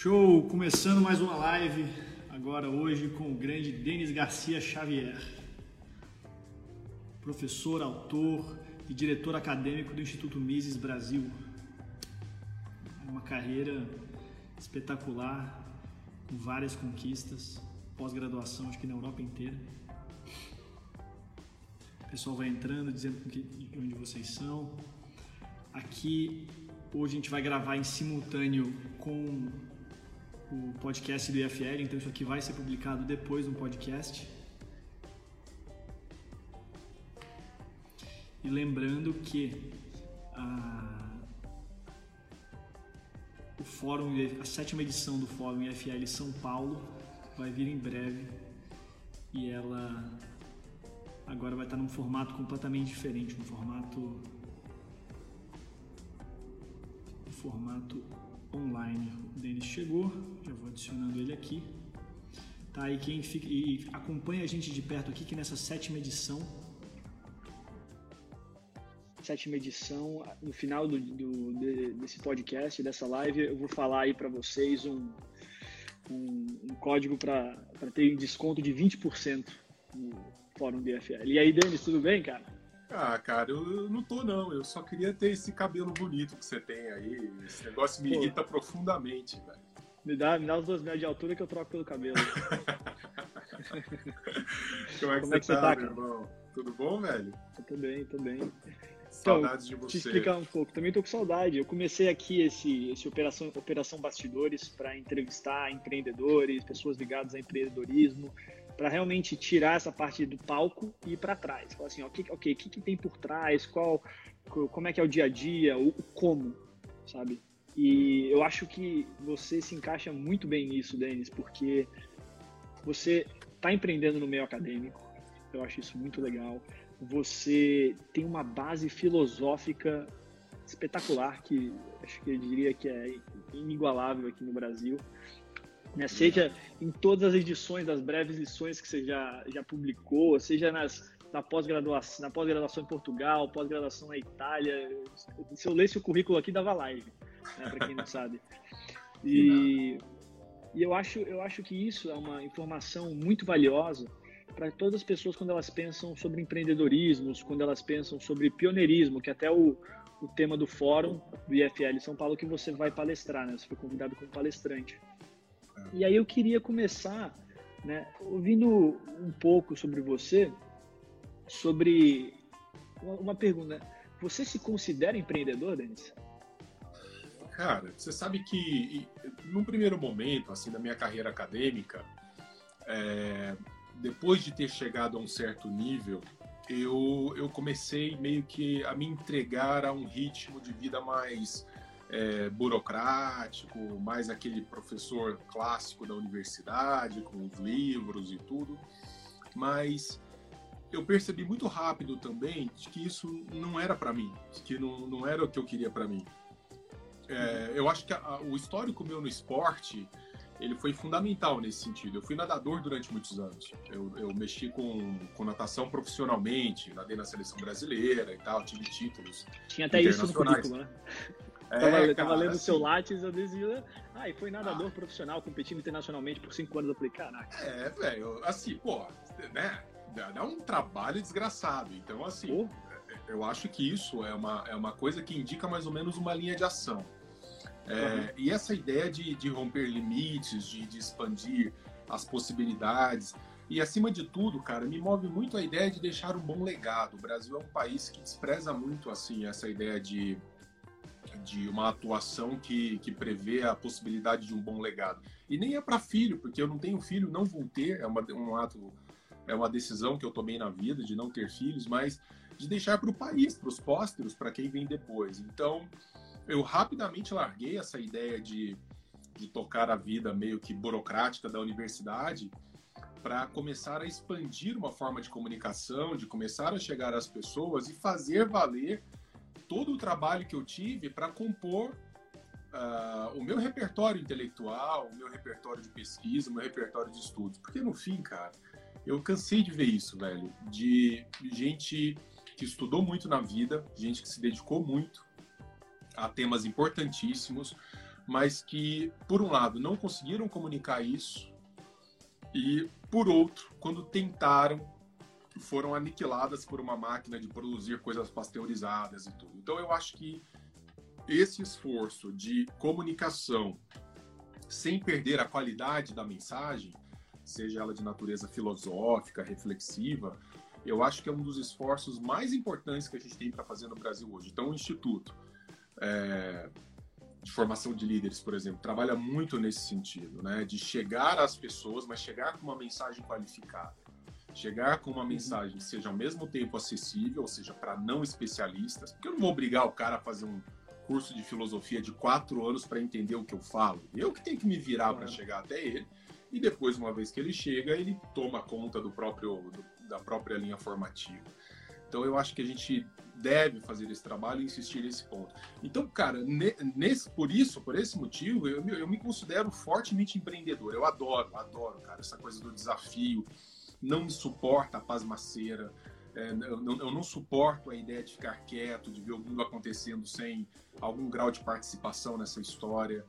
Show! Começando mais uma live, agora hoje com o grande Denis Garcia Xavier, professor, autor e diretor acadêmico do Instituto Mises Brasil. Uma carreira espetacular, com várias conquistas, pós-graduação, acho que na Europa inteira. O pessoal vai entrando, dizendo de onde vocês são. Aqui, hoje a gente vai gravar em simultâneo com o podcast do IFL, então isso aqui vai ser publicado depois no podcast. E lembrando que a, o fórum, a sétima edição do Fórum IFL São Paulo vai vir em breve e ela agora vai estar num formato completamente diferente, um formato um formato online. Denis chegou, já vou adicionando ele aqui. Tá, e quem fica, e acompanha a gente de perto aqui que nessa sétima edição sétima edição, no final do, do desse podcast, dessa live, eu vou falar aí para vocês um, um, um código para ter desconto de 20% no fórum DFL. E aí, Denis, tudo bem, cara? Ah, cara, eu não tô não. Eu só queria ter esse cabelo bonito que você tem aí. Esse negócio me Pô. irrita profundamente, velho. Me dá, me dá os dois metros de altura que eu troco pelo cabelo. Como é que, Como você, é que tá, você tá, meu irmão? Tudo bom, velho? Eu tô bem, tô bem. Saudades então, de você. Te explicar um pouco. Também tô com saudade. Eu comecei aqui esse, esse Operação, Operação Bastidores para entrevistar empreendedores, pessoas ligadas a empreendedorismo, para realmente tirar essa parte do palco e ir para trás. Falar assim, ok, o que, que tem por trás, qual, como é que é o dia a dia, o, o como, sabe? E eu acho que você se encaixa muito bem nisso, Denis, porque você está empreendendo no meio acadêmico. Eu acho isso muito legal. Você tem uma base filosófica espetacular que acho que eu diria que é inigualável aqui no Brasil né? seja em todas as edições das breves lições que você já, já publicou, seja nas, na pós-graduação, na pós-graduação em Portugal, pós-graduação na Itália. Se eu lesse o currículo aqui, dava live, né, para quem não sabe. E, e eu, acho, eu acho que isso é uma informação muito valiosa para todas as pessoas quando elas pensam sobre empreendedorismo, quando elas pensam sobre pioneirismo, que até o, o tema do fórum do IFL São Paulo que você vai palestrar, né? Você foi convidado como palestrante. E aí eu queria começar, né, ouvindo um pouco sobre você, sobre uma pergunta. Você se considera empreendedor, Denis? Cara, você sabe que num primeiro momento, assim, da minha carreira acadêmica, é, depois de ter chegado a um certo nível, eu, eu comecei meio que a me entregar a um ritmo de vida mais é, burocrático, mais aquele professor clássico da universidade, com os livros e tudo. Mas eu percebi muito rápido também que isso não era para mim, que não, não era o que eu queria para mim. É, eu acho que a, o histórico meu no esporte ele foi fundamental nesse sentido. Eu fui nadador durante muitos anos. Eu, eu mexi com, com natação profissionalmente, nadei na seleção brasileira e tal, tive títulos. Tinha até isso no currículo, né? É, tava, cara, tava lendo o assim, seu Lattes, eu dizia, ah, e foi nadador ah, profissional, competindo internacionalmente por cinco anos. Eu falei, caraca. É, velho, assim, pô, né? Dá um trabalho desgraçado. Então, assim, pô. eu acho que isso é uma, é uma coisa que indica mais ou menos uma linha de ação. É, uhum. E essa ideia de, de romper limites, de, de expandir as possibilidades. E acima de tudo, cara, me move muito a ideia de deixar um bom legado. O Brasil é um país que despreza muito assim essa ideia de de uma atuação que, que prevê a possibilidade de um bom legado. E nem é para filho, porque eu não tenho filho, não vou ter, é uma, um ato, é uma decisão que eu tomei na vida de não ter filhos, mas de deixar para o país, para os pósteros, para quem vem depois. Então, eu rapidamente larguei essa ideia de, de tocar a vida meio que burocrática da universidade para começar a expandir uma forma de comunicação, de começar a chegar às pessoas e fazer valer todo o trabalho que eu tive para compor uh, o meu repertório intelectual, o meu repertório de pesquisa, o meu repertório de estudos. Porque no fim, cara, eu cansei de ver isso, velho, de gente que estudou muito na vida, gente que se dedicou muito a temas importantíssimos, mas que, por um lado, não conseguiram comunicar isso, e, por outro, quando tentaram, foram aniquiladas por uma máquina de produzir coisas pasteurizadas e tudo. Então, eu acho que esse esforço de comunicação sem perder a qualidade da mensagem, seja ela de natureza filosófica, reflexiva, eu acho que é um dos esforços mais importantes que a gente tem para fazer no Brasil hoje. Então, o Instituto é, de Formação de Líderes, por exemplo, trabalha muito nesse sentido, né? de chegar às pessoas, mas chegar com uma mensagem qualificada. Chegar com uma uhum. mensagem que seja ao mesmo tempo acessível, ou seja, para não especialistas, porque eu não vou obrigar o cara a fazer um curso de filosofia de quatro anos para entender o que eu falo. Eu que tenho que me virar para chegar até ele. E depois, uma vez que ele chega, ele toma conta do próprio, do, da própria linha formativa. Então, eu acho que a gente deve fazer esse trabalho e insistir nesse ponto. Então, cara, nesse, por isso, por esse motivo, eu, eu me considero fortemente empreendedor. Eu adoro, adoro, cara, essa coisa do desafio. Não me suporta a pasmaceira. É, eu, não, eu, não, suporto a ideia de ficar quieto, de ver o mundo acontecendo sem algum grau de participação nessa história.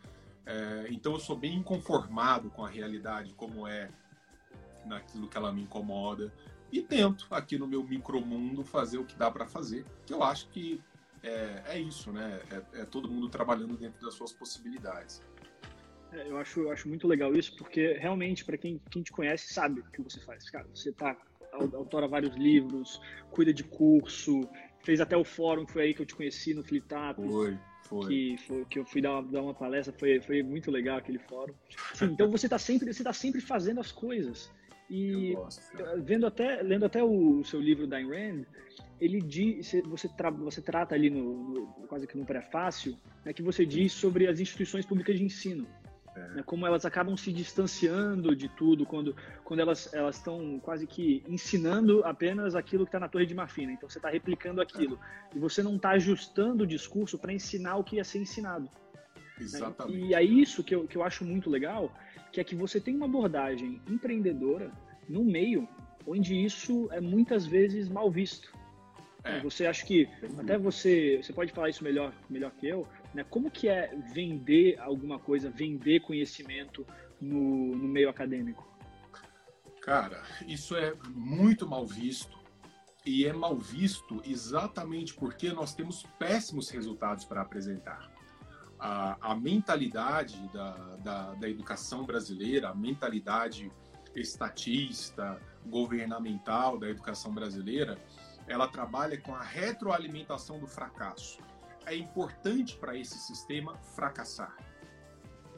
É, então eu sou bem inconformado com a realidade como é naquilo que ela me incomoda e tento aqui no meu micromundo fazer o que dá para fazer. Que eu acho que é, é isso, né? É, é, todo mundo trabalhando dentro das suas possibilidades. É, eu acho, eu acho muito legal isso, porque realmente, para quem, quem te conhece, sabe o que você faz. Cara, você tá autora vários livros, cuida de curso, fez até o fórum, foi aí que eu te conheci no Flitap. Foi, foi. Que, foi, que eu fui dar uma, dar uma palestra, foi, foi muito legal aquele fórum. Então você está sempre, você tá sempre fazendo as coisas. E gosto, vendo até, lendo até o, o seu livro da Rand, ele diz, você, tra, você trata ali no, no, quase que no prefácio, né, que você diz sobre as instituições públicas de ensino. Né, como elas acabam se distanciando de tudo quando, quando elas elas estão quase que ensinando apenas aquilo que está na Torre de Marfim. Né? Então você está replicando aquilo é. e você não está ajustando o discurso para ensinar o que ia ser ensinado. Né? Exatamente. Né? E é isso que eu, que eu acho muito legal, que é que você tem uma abordagem empreendedora no meio onde isso é muitas vezes mal visto. É. Você acha que até você você pode falar isso melhor melhor que eu, né? Como que é vender alguma coisa, vender conhecimento no, no meio acadêmico? Cara, isso é muito mal visto e é mal visto exatamente porque nós temos péssimos resultados para apresentar. A, a mentalidade da, da, da, educação brasileira, a mentalidade estatista, governamental da educação brasileira, ela trabalha com a retroalimentação do fracasso é importante para esse sistema fracassar.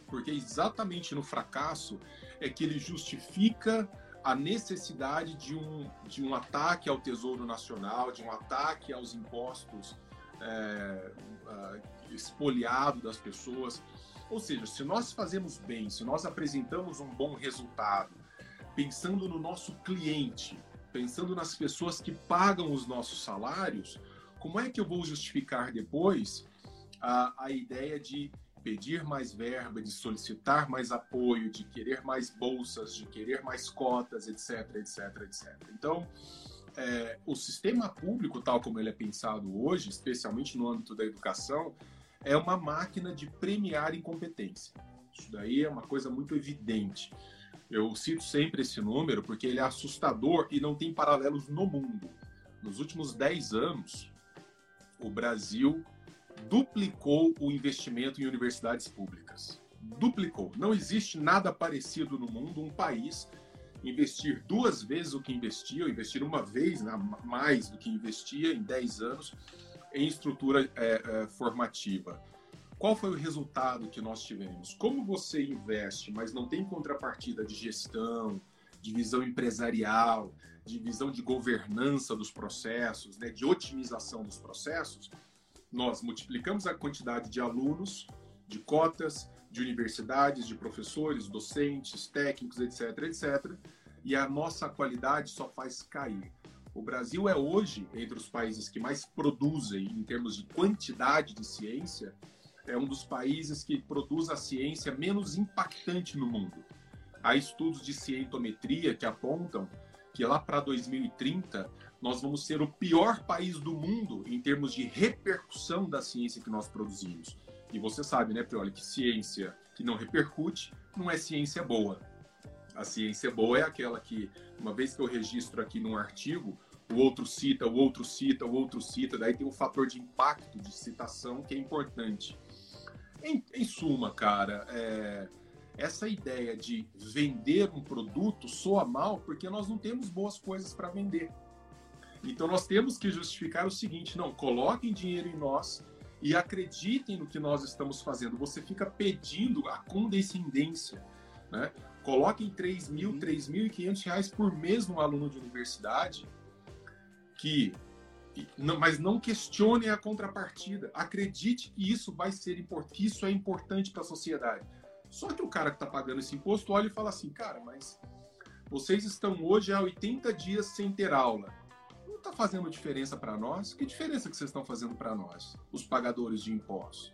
Porque exatamente no fracasso é que ele justifica a necessidade de um, de um ataque ao Tesouro Nacional, de um ataque aos impostos é, uh, espoliado das pessoas. Ou seja, se nós fazemos bem, se nós apresentamos um bom resultado, pensando no nosso cliente, pensando nas pessoas que pagam os nossos salários, como é que eu vou justificar depois a, a ideia de pedir mais verba, de solicitar mais apoio, de querer mais bolsas, de querer mais cotas, etc, etc, etc. Então, é, o sistema público, tal como ele é pensado hoje, especialmente no âmbito da educação, é uma máquina de premiar incompetência. Isso daí é uma coisa muito evidente. Eu cito sempre esse número porque ele é assustador e não tem paralelos no mundo. Nos últimos 10 anos, o Brasil duplicou o investimento em universidades públicas. Duplicou. Não existe nada parecido no mundo um país investir duas vezes o que investia, ou investir uma vez né, mais do que investia em 10 anos em estrutura é, é, formativa. Qual foi o resultado que nós tivemos? Como você investe, mas não tem contrapartida de gestão, de visão empresarial, de visão de governança dos processos, né, de otimização dos processos, nós multiplicamos a quantidade de alunos, de cotas, de universidades, de professores, docentes, técnicos, etc., etc., e a nossa qualidade só faz cair. O Brasil é hoje, entre os países que mais produzem em termos de quantidade de ciência, é um dos países que produz a ciência menos impactante no mundo. Há estudos de cientometria que apontam que lá para 2030 nós vamos ser o pior país do mundo em termos de repercussão da ciência que nós produzimos. E você sabe, né, Prioli, que ciência que não repercute não é ciência boa. A ciência boa é aquela que, uma vez que eu registro aqui num artigo, o outro cita, o outro cita, o outro cita, daí tem um fator de impacto de citação que é importante. Em, em suma, cara, é, essa ideia de vender um produto soa mal porque nós não temos boas coisas para vender. Então nós temos que justificar o seguinte: não, coloquem dinheiro em nós e acreditem no que nós estamos fazendo. Você fica pedindo a condescendência, né? Coloquem 3 mil, 3.500 uhum. reais por mês num aluno de universidade que mas não questione a contrapartida. Acredite que isso vai ser importante, que isso é importante para a sociedade. Só que o cara que está pagando esse imposto olha e fala assim, cara, mas vocês estão hoje há 80 dias sem ter aula. Não está fazendo diferença para nós? Que diferença que vocês estão fazendo para nós, os pagadores de impostos?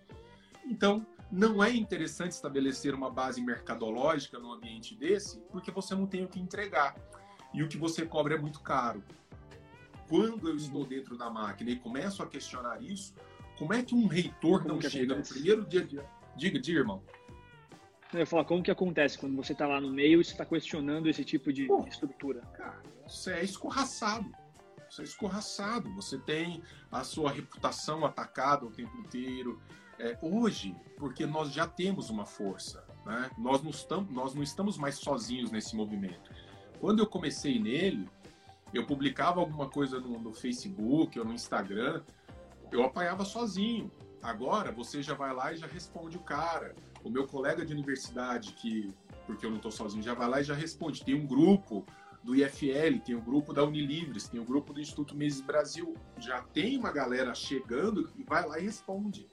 Então, não é interessante estabelecer uma base mercadológica num ambiente desse, porque você não tem o que entregar. E o que você cobra é muito caro. Quando eu estou dentro da máquina e começo a questionar isso, como é que um reitor como não chega acontece? no primeiro dia de. Diga, diga, irmão. Eu ia falar, como que acontece quando você está lá no meio e você está questionando esse tipo de Pô, estrutura? Cara, você é escorraçado. Você é escorraçado. Você tem a sua reputação atacada o tempo inteiro. É, hoje, porque nós já temos uma força, né? nós, não estamos, nós não estamos mais sozinhos nesse movimento. Quando eu comecei nele, eu publicava alguma coisa no, no Facebook ou no Instagram, eu apanhava sozinho. Agora você já vai lá e já responde o cara. O meu colega de universidade, que porque eu não estou sozinho, já vai lá e já responde. Tem um grupo do IFL, tem um grupo da Unilivres, tem um grupo do Instituto Mises Brasil. Já tem uma galera chegando e vai lá e responde.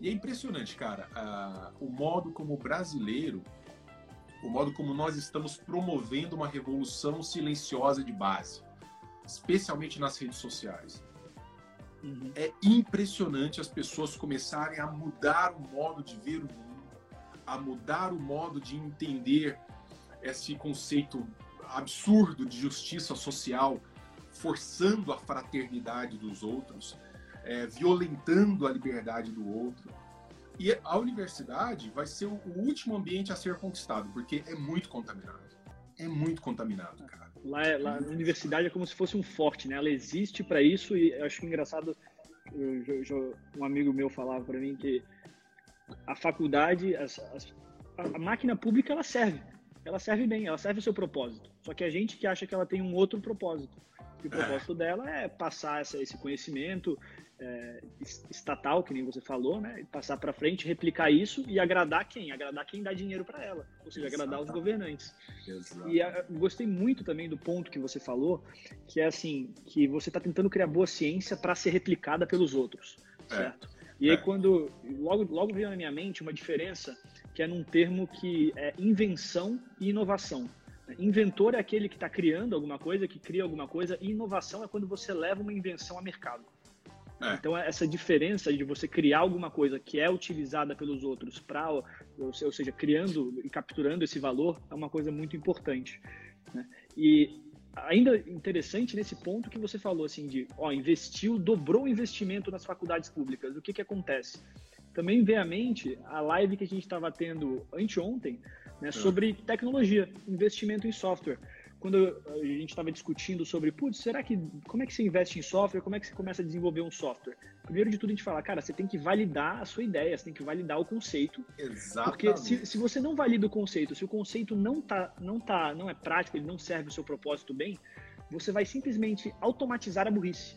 E é impressionante, cara, o modo como o brasileiro o modo como nós estamos promovendo uma revolução silenciosa de base, especialmente nas redes sociais. Uhum. É impressionante as pessoas começarem a mudar o modo de ver o mundo, a mudar o modo de entender esse conceito absurdo de justiça social, forçando a fraternidade dos outros, é, violentando a liberdade do outro. E a universidade vai ser o último ambiente a ser conquistado, porque é muito contaminado. É muito contaminado, cara. Lá, é, lá na universidade é como se fosse um forte, né? Ela existe para isso e acho que engraçado. Um amigo meu falava para mim que a faculdade, as, as, a máquina pública, ela serve. Ela serve bem, ela serve o seu propósito. Só que a gente que acha que ela tem um outro propósito. E o é. propósito é. dela é passar essa, esse conhecimento, é, estatal, que nem você falou, né? Passar para frente, replicar isso e agradar quem? Agradar quem dá dinheiro para ela, ou seja, agradar os governantes. E a, gostei muito também do ponto que você falou, que é assim, que você está tentando criar boa ciência para ser replicada pelos outros, é. certo? E aí é. quando logo logo veio na minha mente uma diferença que é num termo que é invenção e inovação. Inventor é aquele que está criando alguma coisa, que cria alguma coisa, e inovação é quando você leva uma invenção a mercado. É. Então, essa diferença de você criar alguma coisa que é utilizada pelos outros para, ou seja, criando e capturando esse valor, é uma coisa muito importante. Né? E ainda interessante nesse ponto que você falou, assim, de, ó, investiu, dobrou o investimento nas faculdades públicas. O que que acontece? Também vem à mente a live que a gente estava tendo anteontem, né, é. sobre tecnologia, investimento em software quando a gente estava discutindo sobre, putz, será que como é que você investe em software? Como é que você começa a desenvolver um software? Primeiro de tudo a gente fala, cara, você tem que validar a sua ideia, você tem que validar o conceito. Exatamente. Porque se, se você não valida o conceito, se o conceito não tá, não tá, não é prático, ele não serve o seu propósito bem, você vai simplesmente automatizar a burrice.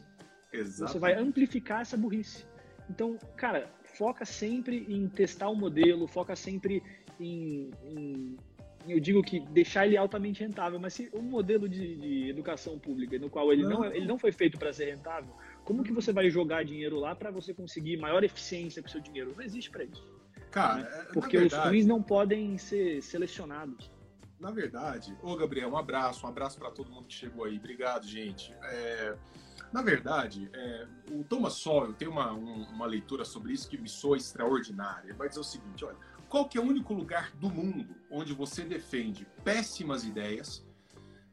Exatamente. Você vai amplificar essa burrice. Então, cara, foca sempre em testar o modelo, foca sempre em, em eu digo que deixar ele altamente rentável, mas se um modelo de, de educação pública no qual ele não, não ele não foi feito para ser rentável, como que você vai jogar dinheiro lá para você conseguir maior eficiência com o seu dinheiro? Não existe para isso. Cara, né? porque verdade, os ruins não podem ser selecionados. Na verdade, ô Gabriel, um abraço, um abraço para todo mundo que chegou aí. Obrigado, gente. É, na verdade, é, o Thomas Sowell tem uma, um, uma leitura sobre isso que me soa extraordinária. Ele vai dizer o seguinte: olha, qual que é o único lugar do mundo onde você defende péssimas ideias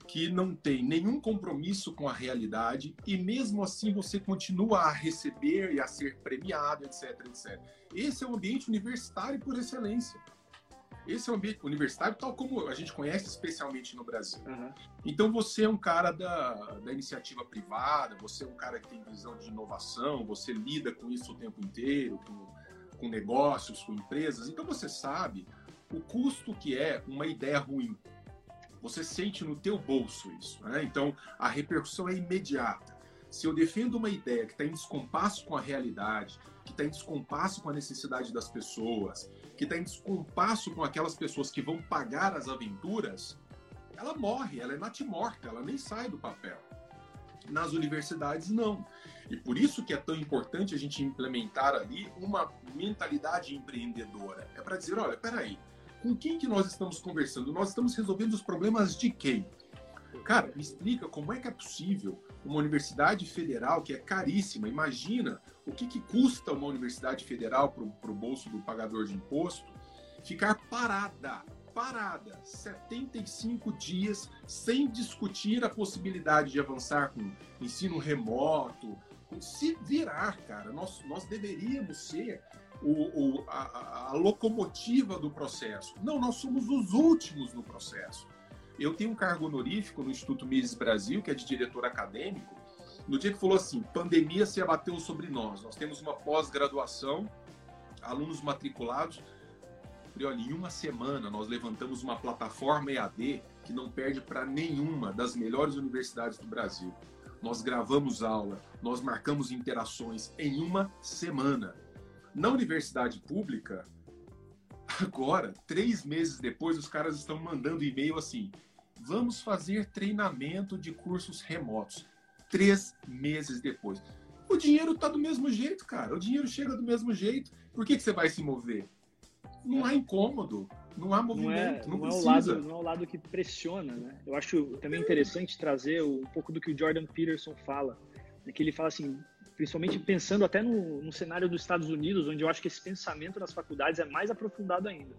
que não tem nenhum compromisso com a realidade e mesmo assim você continua a receber e a ser premiado, etc, etc. Esse é o ambiente universitário por excelência. Esse é o ambiente universitário tal como a gente conhece especialmente no Brasil. Uhum. Então você é um cara da, da iniciativa privada, você é um cara que tem visão de inovação, você lida com isso o tempo inteiro, com, com negócios, com empresas. Então você sabe o custo que é uma ideia ruim você sente no teu bolso isso. Né? Então, a repercussão é imediata. Se eu defendo uma ideia que está em descompasso com a realidade, que está em descompasso com a necessidade das pessoas, que está em descompasso com aquelas pessoas que vão pagar as aventuras, ela morre, ela é natimorta, ela nem sai do papel. Nas universidades, não. E por isso que é tão importante a gente implementar ali uma mentalidade empreendedora. É para dizer, olha, peraí, com quem que nós estamos conversando? Nós estamos resolvendo os problemas de quem? Cara, me explica como é que é possível uma universidade federal que é caríssima, imagina o que, que custa uma universidade federal para o bolso do pagador de imposto, ficar parada, parada, 75 dias sem discutir a possibilidade de avançar com ensino remoto, se virar, cara. Nós, nós deveríamos ser o, o, a, a, locomotiva do processo. Não, nós somos os últimos no processo. Eu tenho um cargo honorífico no Instituto Mises Brasil, que é de diretor acadêmico, no dia que falou assim, pandemia se abateu sobre nós. Nós temos uma pós-graduação, alunos matriculados. Olha, em uma semana nós levantamos uma plataforma EAD que não perde para nenhuma das melhores universidades do Brasil. Nós gravamos aula, nós marcamos interações em uma semana. Na universidade pública, agora, três meses depois, os caras estão mandando e-mail assim: vamos fazer treinamento de cursos remotos. Três meses depois. O dinheiro está do mesmo jeito, cara. O dinheiro chega do mesmo jeito. Por que, que você vai se mover? Não há incômodo, não há movimento, não, é, não, não é o lado, não é o lado que pressiona, né? Eu acho também interessante trazer um pouco do que o Jordan Peterson fala, né? que ele fala assim, principalmente pensando até no, no, cenário dos Estados Unidos, onde eu acho que esse pensamento nas faculdades é mais aprofundado ainda.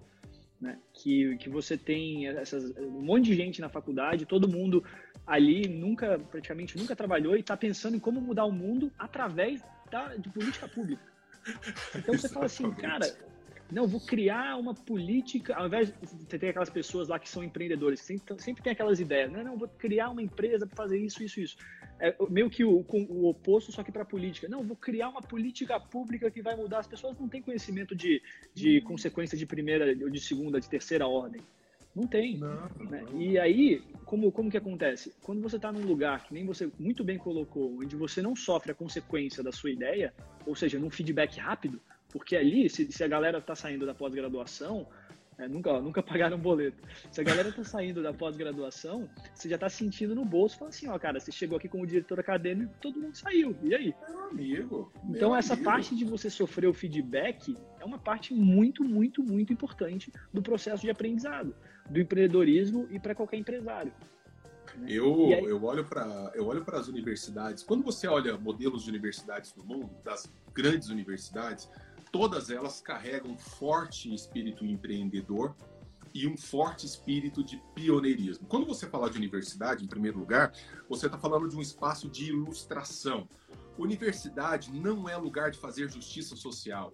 Né? Que, que você tem essas, um monte de gente na faculdade, todo mundo ali nunca, praticamente nunca trabalhou e está pensando em como mudar o mundo através da, de política pública. Então você fala assim, cara, não, vou criar uma política, ao invés de você ter aquelas pessoas lá que são empreendedores, que sempre, sempre tem aquelas ideias, não, não, vou criar uma empresa para fazer isso, isso, isso. É meio que o, o oposto, só que para política. Não, vou criar uma política pública que vai mudar. As pessoas não têm conhecimento de, de consequência de primeira, ou de segunda, de terceira ordem. Não tem. Não, né? não. E aí, como, como que acontece? Quando você está num lugar que nem você muito bem colocou, onde você não sofre a consequência da sua ideia, ou seja, num feedback rápido, porque ali, se, se a galera está saindo da pós-graduação, é, nunca, nunca pagaram boleto. Se a galera está saindo da pós-graduação, você já está sentindo no bolso, fala assim, ó, cara, você chegou aqui como diretor acadêmico, todo mundo saiu, e aí? Meu amigo. Então meu essa amigo. parte de você sofrer o feedback é uma parte muito, muito, muito importante do processo de aprendizado, do empreendedorismo e para qualquer empresário. Né? Eu, aí... eu olho para eu olho para as universidades. Quando você olha modelos de universidades do mundo, das grandes universidades, todas elas carregam um forte espírito empreendedor e um forte espírito de pioneirismo. Quando você fala de universidade, em primeiro lugar, você está falando de um espaço de ilustração. Universidade não é lugar de fazer justiça social.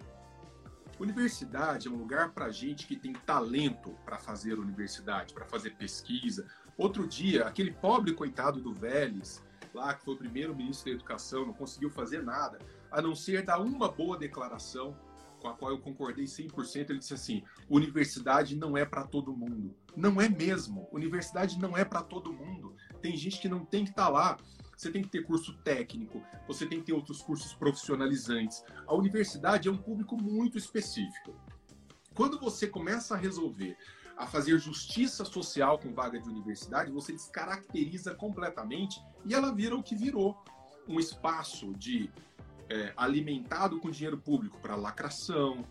Universidade é um lugar para gente que tem talento para fazer universidade, para fazer pesquisa. Outro dia, aquele pobre coitado do Vélez, lá que foi o primeiro ministro da Educação, não conseguiu fazer nada, a não ser dar uma boa declaração com a qual eu concordei 100%, ele disse assim: universidade não é para todo mundo. Não é mesmo. Universidade não é para todo mundo. Tem gente que não tem que estar tá lá. Você tem que ter curso técnico, você tem que ter outros cursos profissionalizantes. A universidade é um público muito específico. Quando você começa a resolver a fazer justiça social com vaga de universidade, você descaracteriza completamente e ela vira o que virou um espaço de é, alimentado com dinheiro público para lacração,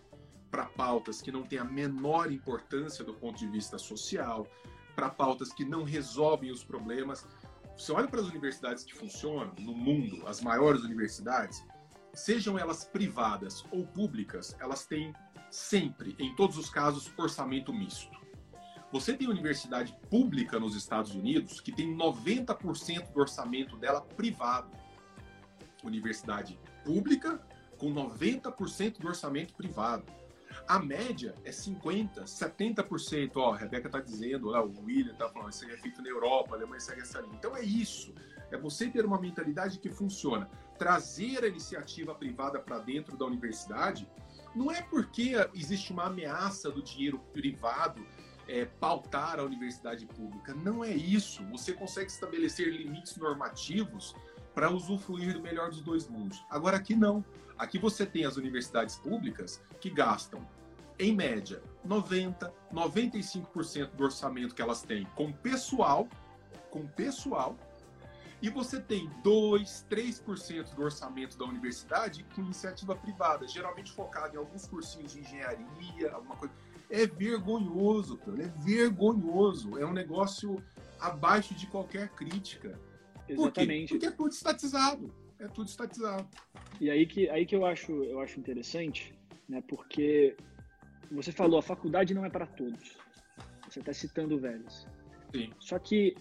para pautas que não têm a menor importância do ponto de vista social, para pautas que não resolvem os problemas. Você olha para as universidades que funcionam no mundo, as maiores universidades, sejam elas privadas ou públicas, elas têm sempre, em todos os casos, orçamento misto. Você tem universidade pública nos Estados Unidos que tem 90% do orçamento dela privado. Universidade pública com 90% do orçamento privado. A média é 50%, 70%. Ó, a Rebeca está dizendo, lá, o William está falando, isso aí é feito na Europa, a Alemanha segue essa linha. Então é isso. É você ter uma mentalidade que funciona. Trazer a iniciativa privada para dentro da universidade não é porque existe uma ameaça do dinheiro privado é, pautar a universidade pública. Não é isso. Você consegue estabelecer limites normativos para usufruir do melhor dos dois mundos. Agora aqui não. Aqui você tem as universidades públicas que gastam, em média, 90, 95% do orçamento que elas têm com pessoal, com pessoal, e você tem 2, 3% do orçamento da universidade com iniciativa privada, geralmente focado em alguns cursinhos de engenharia, alguma coisa. É vergonhoso, é vergonhoso. É um negócio abaixo de qualquer crítica. Exatamente. Por Porque é tudo estatizado. É tudo estatizado. E aí que, aí que eu, acho, eu acho interessante, né? Porque você falou, a faculdade não é para todos. Você está citando o Vélez. Sim. Só que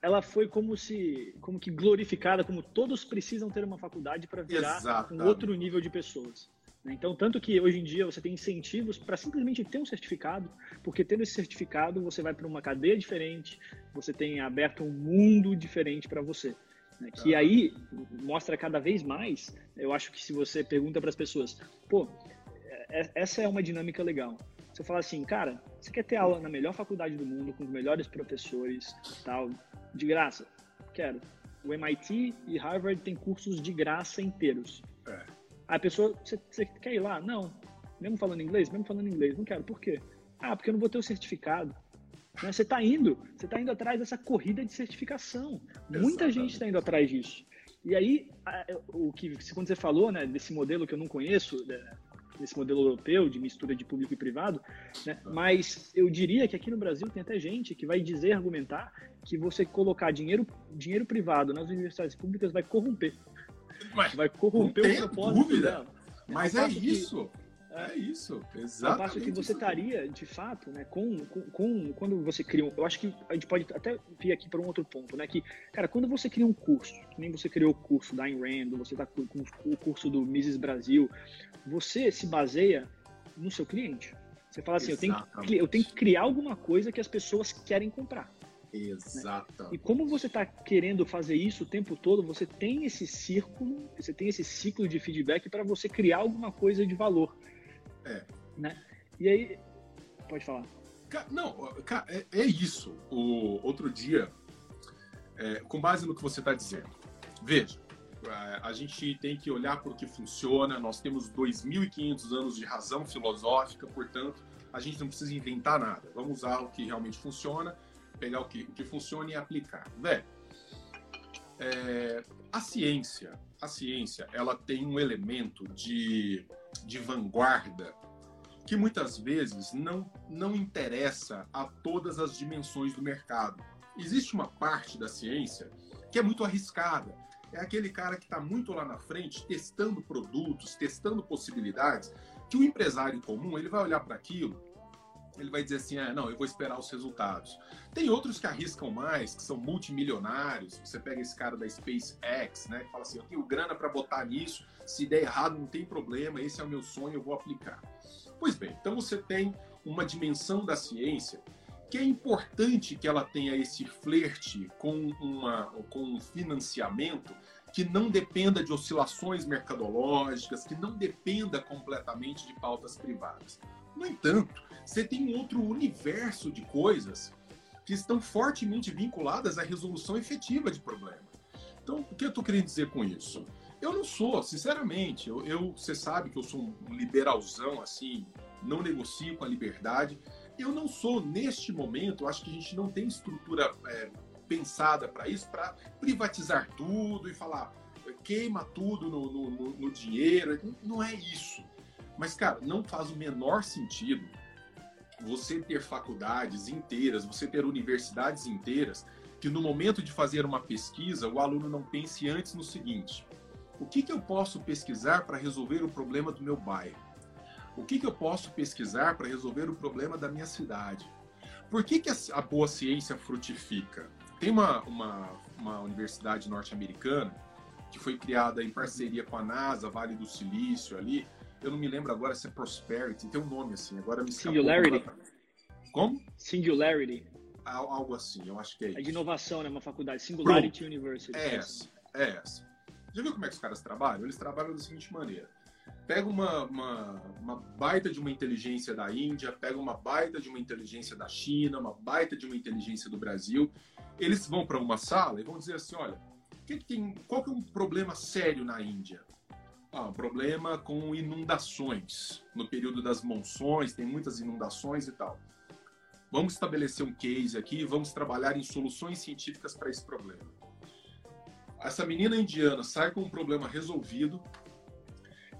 ela foi como se como que glorificada, como todos precisam ter uma faculdade para virar Exatamente. um outro nível de pessoas. Né? Então, tanto que hoje em dia você tem incentivos para simplesmente ter um certificado, porque tendo esse certificado você vai para uma cadeia diferente, você tem aberto um mundo diferente para você. Né? Que aí mostra cada vez mais. Eu acho que se você pergunta para as pessoas, pô, é, é, essa é uma dinâmica legal. Você fala assim, cara, você quer ter aula na melhor faculdade do mundo, com os melhores professores, tal, de graça? Quero. O MIT e Harvard têm cursos de graça inteiros. A pessoa, você, você quer ir lá? Não. Mesmo falando inglês? Mesmo falando inglês. Não quero. Por quê? Ah, porque eu não vou ter o certificado. Né? Você está indo, você está indo atrás dessa corrida de certificação. Exatamente. Muita gente está indo atrás disso. E aí, o que quando você falou, né, desse modelo que eu não conheço, desse modelo europeu de mistura de público e privado, né, mas eu diria que aqui no Brasil tem até gente que vai dizer, argumentar que você colocar dinheiro, dinheiro privado nas universidades públicas vai corromper. Mas, vai corromper o propósito dúvida. dela. Mas é, é isso. Que, é isso, exatamente. passo que você estaria, de fato, né, com, com, com, quando você cria um, eu acho que a gente pode até vir aqui para um outro ponto, né, que, cara, quando você cria um curso, que nem você criou o curso da Ayn Rand, você está com, com o curso do Mises Brasil, você se baseia no seu cliente. Você fala assim, eu tenho, que, eu tenho que criar alguma coisa que as pessoas querem comprar. Exato. Né? E como você está querendo fazer isso o tempo todo, você tem esse círculo, você tem esse ciclo de feedback para você criar alguma coisa de valor. É. Né? E aí, pode falar. Não, é, é isso. O outro dia, é, com base no que você está dizendo, veja, a gente tem que olhar para o que funciona. Nós temos 2.500 anos de razão filosófica, portanto, a gente não precisa inventar nada. Vamos usar o que realmente funciona, pegar o que, o que funciona e aplicar. Velho, é, a ciência, a ciência, ela tem um elemento de de vanguarda que muitas vezes não, não interessa a todas as dimensões do mercado. Existe uma parte da ciência que é muito arriscada. É aquele cara que está muito lá na frente, testando produtos, testando possibilidades, que o empresário comum ele vai olhar para aquilo ele vai dizer assim: ah, não, eu vou esperar os resultados. Tem outros que arriscam mais, que são multimilionários. Você pega esse cara da SpaceX, né, que fala assim: eu tenho grana para botar nisso, se der errado não tem problema, esse é o meu sonho, eu vou aplicar. Pois bem, então você tem uma dimensão da ciência que é importante que ela tenha esse flerte com, uma, com um financiamento que não dependa de oscilações mercadológicas, que não dependa completamente de pautas privadas. No entanto, você tem um outro universo de coisas que estão fortemente vinculadas à resolução efetiva de problemas. Então, o que eu estou querendo dizer com isso? Eu não sou, sinceramente, eu, eu, você sabe que eu sou um liberalzão, assim, não negocio com a liberdade. Eu não sou, neste momento, acho que a gente não tem estrutura é, pensada para isso, para privatizar tudo e falar queima tudo no, no, no, no dinheiro. Não é isso. Mas, cara, não faz o menor sentido você ter faculdades inteiras, você ter universidades inteiras, que no momento de fazer uma pesquisa, o aluno não pense antes no seguinte: o que, que eu posso pesquisar para resolver o problema do meu bairro? O que, que eu posso pesquisar para resolver o problema da minha cidade? Por que, que a, boa ciência frutifica? Tem uma, uma, uma universidade norte-americana que foi criada em parceria com a NASA, Vale do Silício ali. Eu não me lembro agora se é Prosperity, tem um nome assim, agora me Singularity. Como? Singularity. Algo assim, eu acho que é isso. É de inovação, né? Uma faculdade. Singularity Pronto. University. É essa, é essa. Já viu como é que os caras trabalham? Eles trabalham da seguinte maneira. Pega uma, uma, uma, baita de uma inteligência da Índia, pega uma baita de uma inteligência da China, uma baita de uma inteligência do Brasil. Eles vão para uma sala e vão dizer assim: olha, que que tem, qual que é um problema sério na Índia? Ah, um problema com inundações. No período das monções, tem muitas inundações e tal. Vamos estabelecer um case aqui, vamos trabalhar em soluções científicas para esse problema. Essa menina indiana sai com um problema resolvido,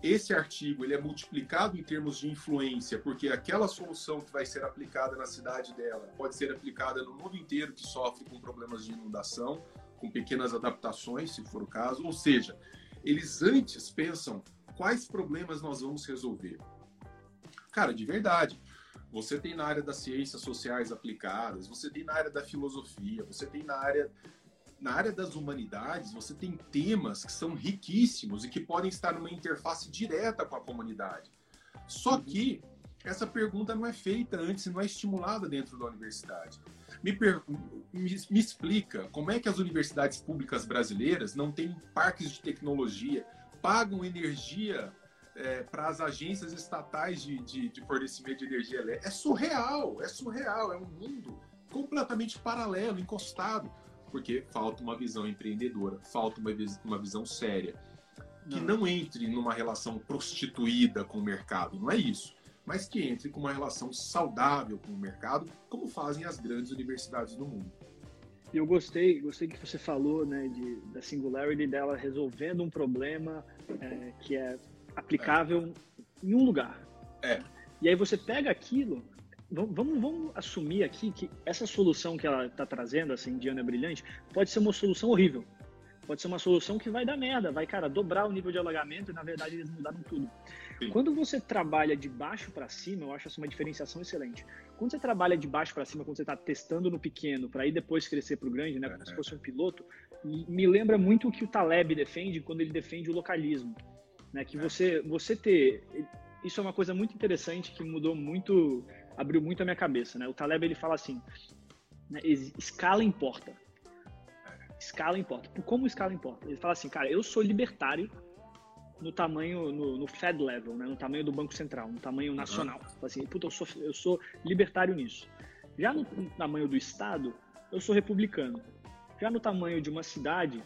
esse artigo ele é multiplicado em termos de influência, porque aquela solução que vai ser aplicada na cidade dela pode ser aplicada no mundo inteiro que sofre com problemas de inundação, com pequenas adaptações, se for o caso. Ou seja, eles antes pensam quais problemas nós vamos resolver. Cara, de verdade. Você tem na área das ciências sociais aplicadas, você tem na área da filosofia, você tem na área na área das humanidades, você tem temas que são riquíssimos e que podem estar numa interface direta com a comunidade. Só uhum. que essa pergunta não é feita antes, não é estimulada dentro da universidade. Me, per... me, me, explica como é que as universidades públicas brasileiras não têm parques de tecnologia, pagam energia é, para as agências estatais de, de, de fornecimento de energia elétrica. É surreal, é surreal, é um mundo completamente paralelo, encostado porque falta uma visão empreendedora, falta uma, uma visão séria, que não. não entre numa relação prostituída com o mercado, não é isso, mas que entre com uma relação saudável com o mercado, como fazem as grandes universidades do mundo. Eu gostei, gostei que você falou, né, de, da singularity dela resolvendo um problema é, que é aplicável é. em um lugar. É. E aí você pega aquilo Vamos, vamos assumir aqui que essa solução que ela está trazendo, essa indiana brilhante, pode ser uma solução horrível. Pode ser uma solução que vai dar merda, vai, cara, dobrar o nível de alagamento e, na verdade, eles mudaram tudo. Sim. Quando você trabalha de baixo para cima, eu acho essa uma diferenciação excelente. Quando você trabalha de baixo para cima, quando você está testando no pequeno, para aí depois crescer para o grande, né, como se fosse um piloto, me lembra muito o que o Taleb defende quando ele defende o localismo. Né, que é. você, você ter. Isso é uma coisa muito interessante que mudou muito abriu muito a minha cabeça, né? O Taleb ele fala assim, né, escala importa. Escala importa. Por como escala importa? Ele fala assim, cara, eu sou libertário no tamanho, no, no Fed level, né? no tamanho do Banco Central, no tamanho nacional. Uhum. Assim, puta, eu sou, eu sou libertário nisso. Já no, no tamanho do Estado, eu sou republicano. Já no tamanho de uma cidade,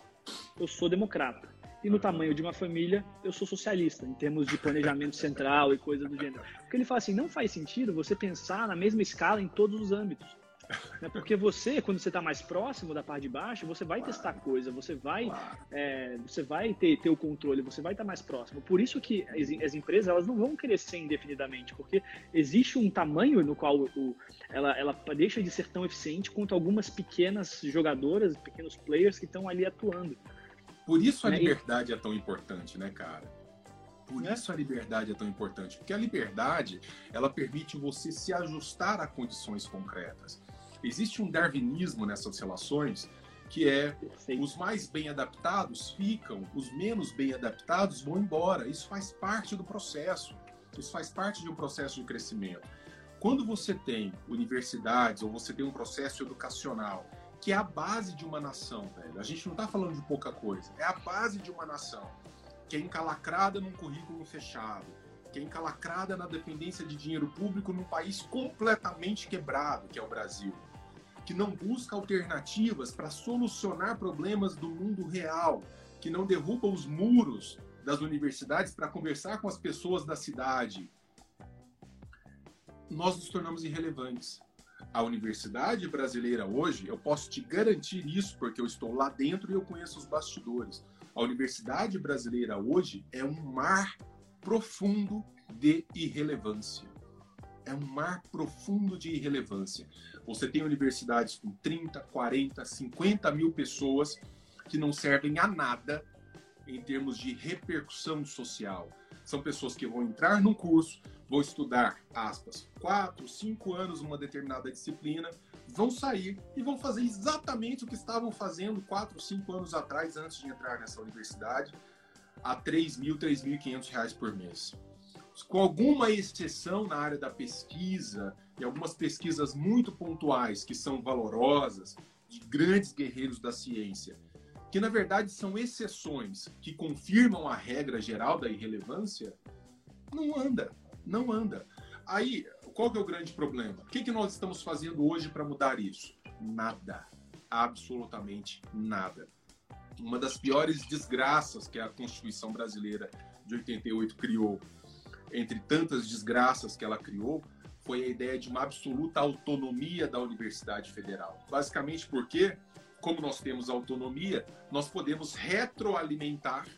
eu sou democrata. E no tamanho de uma família, eu sou socialista, em termos de planejamento central e coisas do gênero. Porque ele fala assim: não faz sentido você pensar na mesma escala em todos os âmbitos. Né? Porque você, quando você está mais próximo da parte de baixo, você vai testar coisa, você vai, é, você vai ter, ter o controle, você vai estar tá mais próximo. Por isso que as, as, empresas elas não vão crescer indefinidamente, porque existe um tamanho no qual o, ela, ela deixa de ser tão eficiente quanto algumas pequenas jogadoras, pequenos players que estão ali atuando. Por isso a né? liberdade é tão importante, né, cara? Por é. isso a liberdade é tão importante, porque a liberdade ela permite você se ajustar a condições concretas. Existe um darwinismo nessas relações que é Perfeito. os mais bem adaptados ficam, os menos bem adaptados vão embora. Isso faz parte do processo. Isso faz parte de um processo de crescimento. Quando você tem universidades ou você tem um processo educacional que é a base de uma nação, velho. A gente não está falando de pouca coisa. É a base de uma nação. Que é encalacrada num currículo fechado. Que é encalacrada na dependência de dinheiro público num país completamente quebrado, que é o Brasil. Que não busca alternativas para solucionar problemas do mundo real. Que não derruba os muros das universidades para conversar com as pessoas da cidade. Nós nos tornamos irrelevantes a universidade brasileira hoje, eu posso te garantir isso porque eu estou lá dentro e eu conheço os bastidores. A universidade brasileira hoje é um mar profundo de irrelevância. É um mar profundo de irrelevância. Você tem universidades com 30, 40, 50 mil pessoas que não servem a nada, em termos de repercussão social. São pessoas que vão entrar num curso, vão estudar, aspas, quatro, cinco anos uma determinada disciplina, vão sair e vão fazer exatamente o que estavam fazendo quatro, cinco anos atrás, antes de entrar nessa universidade, a 3 mil, 3.500 reais por mês. Com alguma exceção na área da pesquisa, e algumas pesquisas muito pontuais que são valorosas, de grandes guerreiros da ciência, que na verdade são exceções que confirmam a regra geral da irrelevância, não anda, não anda. Aí, qual que é o grande problema? O que, que nós estamos fazendo hoje para mudar isso? Nada, absolutamente nada. Uma das piores desgraças que a Constituição brasileira de 88 criou, entre tantas desgraças que ela criou, foi a ideia de uma absoluta autonomia da Universidade Federal. Basicamente porque como nós temos autonomia, nós podemos retroalimentar,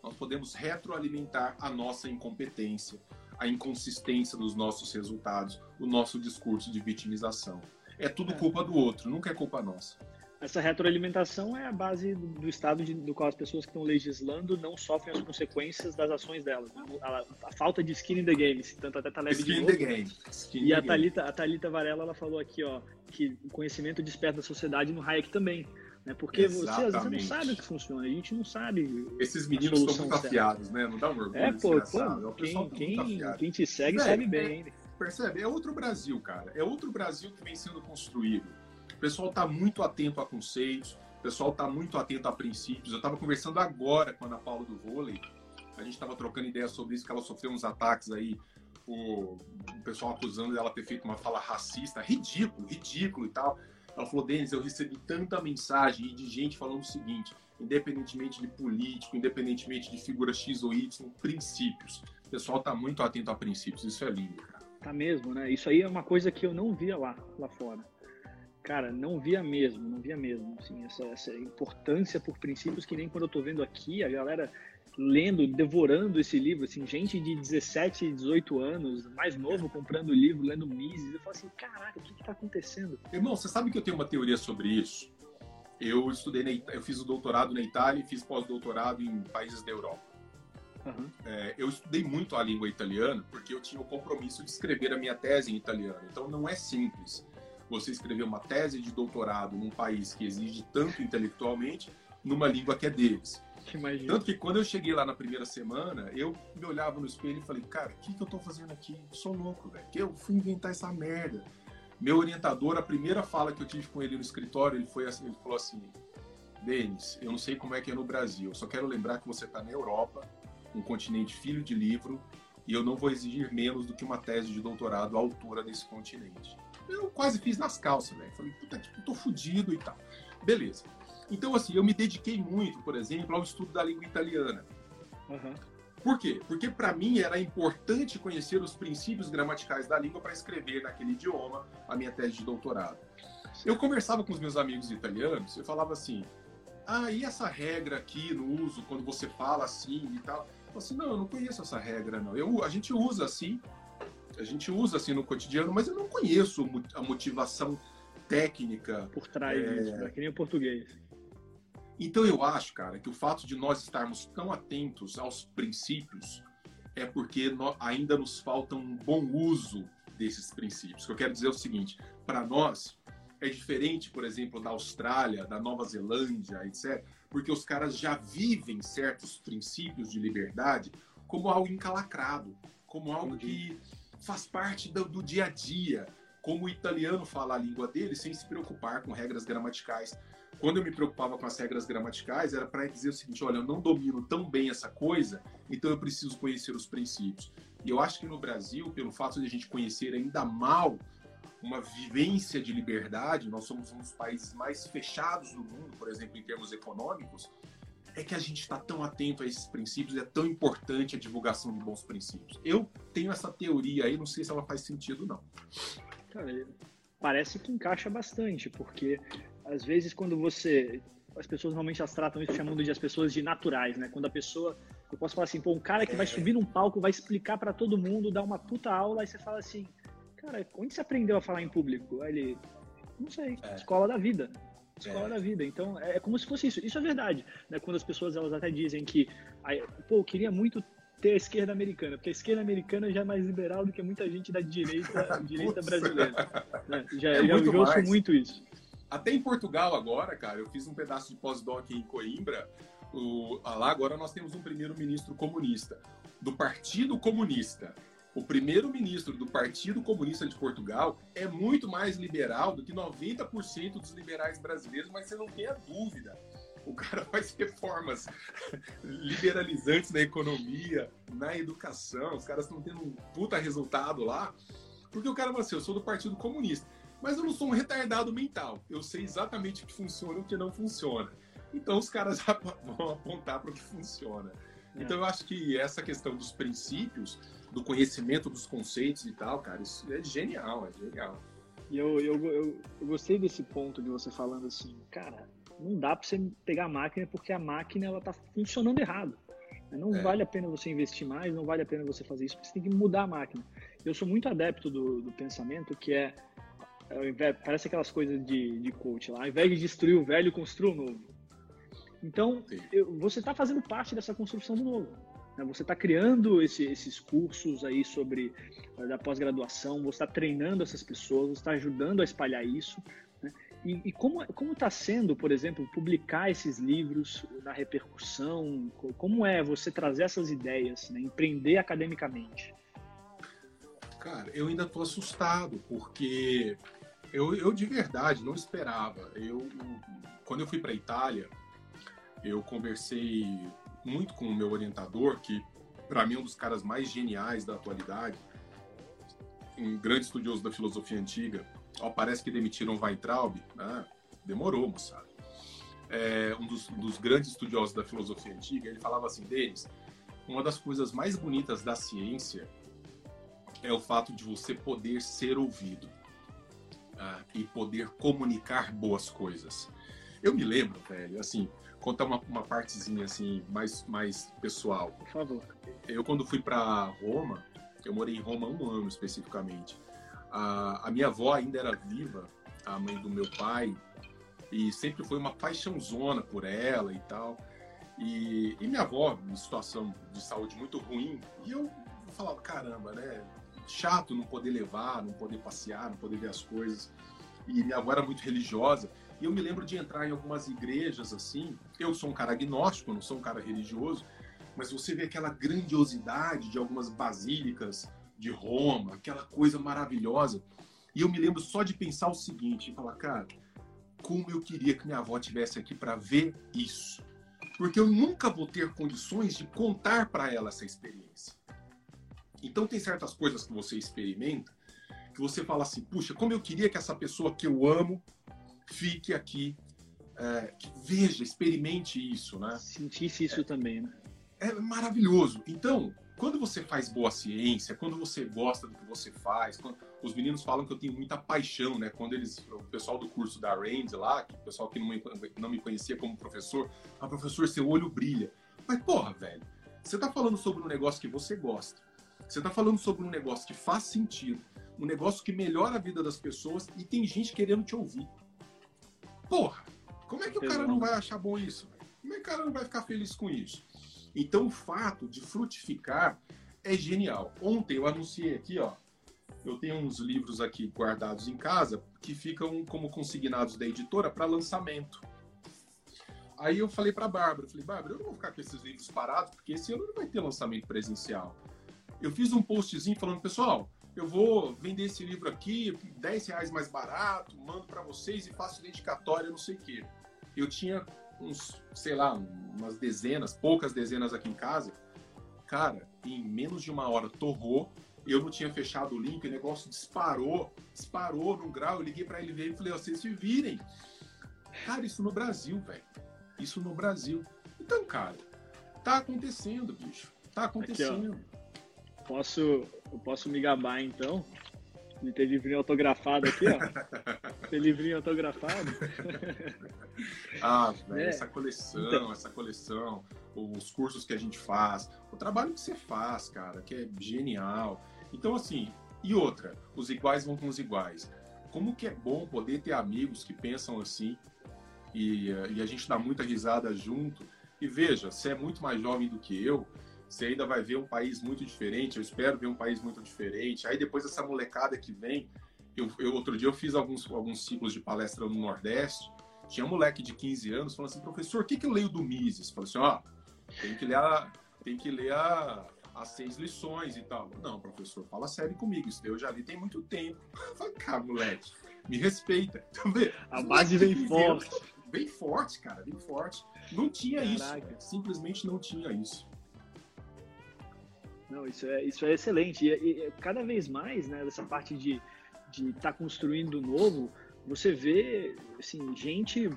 nós podemos retroalimentar a nossa incompetência, a inconsistência dos nossos resultados, o nosso discurso de vitimização. É tudo é. culpa do outro, nunca é culpa nossa. Essa retroalimentação é a base do estado de, do qual as pessoas que estão legislando não sofrem as consequências das ações delas. Né? A, a, falta de skin in the game, tanto até tá leve skin de novo. In the game. Skin e a Thalita, a Thalita Varela ela falou aqui ó, que o conhecimento desperta a sociedade no Hayek também. Né? Porque você às vezes não sabe o que funciona, a gente não sabe. Esses meninos estão muito afiados, né? Não dá um orgulho. É, pô, pô é quem, quem, quem, te segue é, sabe bem. É, percebe? É outro Brasil, cara. É outro Brasil que vem sendo construído. Pessoal está muito atento a conceitos, o pessoal está muito atento a princípios. Eu estava conversando agora com a Ana Paula do vôlei, a gente estava trocando ideias sobre isso, que ela sofreu uns ataques aí, o, o pessoal acusando dela ter feito uma fala racista, ridículo, ridículo e tal. Ela falou, Denis, eu recebi tanta mensagem de gente falando o seguinte, independentemente de político, independentemente de figura X ou Y, princípios. O pessoal está muito atento a princípios, isso é lindo, cara. Tá mesmo, né? Isso aí é uma coisa que eu não via lá, lá fora. Cara, não via mesmo, não via mesmo, assim, essa, essa importância por princípios que nem quando eu tô vendo aqui, a galera lendo, devorando esse livro, assim, gente de 17, 18 anos, mais novo, comprando o livro, lendo Mises. Eu falo assim, caraca, o que está acontecendo? Irmão, você sabe que eu tenho uma teoria sobre isso? Eu estudei, na, eu fiz o doutorado na Itália e fiz pós-doutorado em países da Europa. Uhum. É, eu estudei muito a língua italiana porque eu tinha o compromisso de escrever a minha tese em italiano. Então não é simples você escrever uma tese de doutorado num país que exige tanto intelectualmente numa língua que é deles. Tanto que quando eu cheguei lá na primeira semana, eu me olhava no espelho e falei, cara, o que, que eu tô fazendo aqui? Eu sou louco, velho. Que eu fui inventar essa merda. Meu orientador, a primeira fala que eu tive com ele no escritório, ele foi assim, ele falou assim, Denis, eu não sei como é que é no Brasil, eu só quero lembrar que você está na Europa, um continente filho de livro, e eu não vou exigir menos do que uma tese de doutorado à altura desse continente. Eu quase fiz nas calças, velho. Falei, puta que eu tô fudido e tal. Beleza. Então, assim, eu me dediquei muito, por exemplo, ao estudo da língua italiana. Uhum. Por quê? Porque para mim era importante conhecer os princípios gramaticais da língua para escrever naquele idioma a minha tese de doutorado. Eu conversava com os meus amigos italianos, eu falava assim: "Ah, e essa regra aqui no uso quando você fala assim e tal?" Eu falava assim: "Não, eu não conheço essa regra não. Eu, a gente usa assim, a gente usa assim no cotidiano, mas eu não conheço a motivação técnica por trás é... disso, é que nem o português. Então eu acho, cara, que o fato de nós estarmos tão atentos aos princípios é porque nós, ainda nos falta um bom uso desses princípios. O que eu quero dizer é o seguinte: para nós é diferente, por exemplo, da Austrália, da Nova Zelândia, etc., porque os caras já vivem certos princípios de liberdade como algo encalacrado, como algo que faz parte do, do dia a dia, como o italiano fala a língua dele sem se preocupar com regras gramaticais quando eu me preocupava com as regras gramaticais, era para dizer o seguinte: olha, eu não domino tão bem essa coisa, então eu preciso conhecer os princípios. E eu acho que no Brasil, pelo fato de a gente conhecer ainda mal uma vivência de liberdade, nós somos um dos países mais fechados do mundo, por exemplo, em termos econômicos, é que a gente está tão atento a esses princípios e é tão importante a divulgação de bons princípios. Eu tenho essa teoria aí, não sei se ela faz sentido não. Cara, parece que encaixa bastante, porque às vezes quando você as pessoas normalmente as tratam isso chamando de as pessoas de naturais, né? Quando a pessoa, eu posso falar assim, pô, um cara que vai subir num palco, vai explicar para todo mundo, dar uma puta aula, aí você fala assim, cara, onde você aprendeu a falar em público? Aí ele, não sei, é. escola da vida. Escola é. da vida. Então, é, é como se fosse isso. Isso é verdade. Né? Quando as pessoas elas até dizem que, pô, eu queria muito ter a esquerda americana, porque a esquerda americana já é mais liberal do que muita gente da direita, direita brasileira. Né? Já, é já muito ouço muito isso. Até em Portugal agora, cara, eu fiz um pedaço de pós-doc em Coimbra. O, lá agora nós temos um primeiro-ministro comunista, do Partido Comunista. O primeiro-ministro do Partido Comunista de Portugal é muito mais liberal do que 90% dos liberais brasileiros, mas você não tenha dúvida o cara faz reformas liberalizantes na economia, na educação, os caras estão tendo um puta resultado lá, porque o cara fala assim, eu sou do Partido Comunista, mas eu não sou um retardado mental, eu sei exatamente o que funciona e o que não funciona. Então os caras vão apontar para o que funciona. É. Então eu acho que essa questão dos princípios, do conhecimento dos conceitos e tal, cara, isso é genial, é genial. E eu, eu, eu, eu gostei desse ponto de você falando assim, cara, não dá para você pegar a máquina porque a máquina ela está funcionando errado. Não é. vale a pena você investir mais, não vale a pena você fazer isso, porque você tem que mudar a máquina. Eu sou muito adepto do, do pensamento que é, é parece aquelas coisas de, de coach lá, ao invés de destruir o velho, construa o novo. Então, eu, você está fazendo parte dessa construção do novo. Né? Você está criando esse, esses cursos aí sobre da pós-graduação, você está treinando essas pessoas, você está ajudando a espalhar isso. E, e como está sendo, por exemplo, publicar esses livros na repercussão? Como é você trazer essas ideias, né? empreender academicamente? Cara, eu ainda estou assustado porque eu, eu de verdade não esperava. Eu quando eu fui para Itália, eu conversei muito com o meu orientador, que para mim é um dos caras mais geniais da atualidade, um grande estudioso da filosofia antiga, Ó, parece que demitiram Weintraub. Ah, demorou, moçada. É, um dos, dos, grandes estudiosos da filosofia antiga, ele falava assim, deles, uma das coisas mais bonitas da ciência é o fato de você poder ser ouvido ah, e poder comunicar boas coisas. Eu me lembro, velho, assim, contar uma, uma partezinha assim mais mais pessoal. Por favor. Eu quando fui para Roma, eu morei em Roma um ano especificamente a, a minha avó ainda era viva, a mãe do meu pai, e sempre foi uma paixãozona por ela e tal. E, e minha avó, em situação de saúde muito ruim, e eu falava, caramba, né? Chato não poder levar, não poder passear, não poder ver as coisas. E minha avó era muito religiosa. E eu me lembro de entrar em algumas igrejas assim. Eu sou um cara agnóstico, não sou um cara religioso, mas você vê aquela grandiosidade de algumas basílicas de Roma, aquela coisa maravilhosa. E eu me lembro só de pensar o seguinte, falar, cara, como eu queria que minha avó tivesse aqui para ver isso. Porque eu nunca vou ter condições de contar para ela essa experiência. Então tem certas coisas que você experimenta que você fala assim, puxa, como eu queria que essa pessoa que eu amo fique aqui, é, veja, experimente isso, né? Sentisse isso é, também, né? É maravilhoso. Então, quando você faz boa ciência, quando você gosta do que você faz, os meninos falam que eu tenho muita paixão, né? Quando eles, o pessoal do curso da Range lá, que o pessoal que não me, não me conhecia como professor, ah, professor, seu olho brilha. Mas, porra, velho, você tá falando sobre um negócio que você gosta. Você tá falando sobre um negócio que faz sentido, um negócio que melhora a vida das pessoas e tem gente querendo te ouvir. Porra, como é que o cara não vai achar bom isso? Como é que o cara não vai ficar feliz com isso? Então, o fato de frutificar é genial. Ontem eu anunciei aqui, ó, eu tenho uns livros aqui guardados em casa que ficam como consignados da editora para lançamento. Aí eu falei para Bárbara, falei, Bárbara, eu não vou ficar com esses livros parados, porque esse ano não vai ter lançamento presencial. Eu fiz um postzinho falando, pessoal, eu vou vender esse livro aqui, 10 reais mais barato, mando para vocês e faço dedicatória, não sei o quê. Eu tinha uns, sei lá, umas dezenas, poucas dezenas aqui em casa. Cara, em menos de uma hora torrou. Eu não tinha fechado o link, o negócio disparou, disparou no grau. Eu liguei para ele ver e falei: vocês se virem. Cara, isso no Brasil, velho. Isso no Brasil. Então, cara, tá acontecendo, bicho. Tá acontecendo. Aqui, posso, eu posso me gabar então? de ter livrinho autografado aqui, ó. ter livrinho autografado. ah, velho, é. essa coleção, então... essa coleção, os cursos que a gente faz, o trabalho que você faz, cara, que é genial. Então, assim, e outra, os iguais vão com os iguais. Como que é bom poder ter amigos que pensam assim, e, e a gente dá muita risada junto. E veja, você é muito mais jovem do que eu, você ainda vai ver um país muito diferente, eu espero ver um país muito diferente. Aí depois essa molecada que vem, eu, eu, outro dia eu fiz alguns, alguns ciclos de palestra no Nordeste, tinha um moleque de 15 anos falando assim, professor, o que, que eu leio do Mises? Falei assim, ó, tem que ler, a, tem que ler a, as seis lições e tal. Não, professor, fala sério comigo, isso eu já li tem muito tempo. Falei, cara, moleque, me respeita. a base vem forte. Bem forte, cara, bem forte. Não tinha Caraca. isso, simplesmente não tinha isso. Não, isso é, isso é excelente. E, e cada vez mais, né, dessa parte de estar tá construindo novo, você vê assim, gente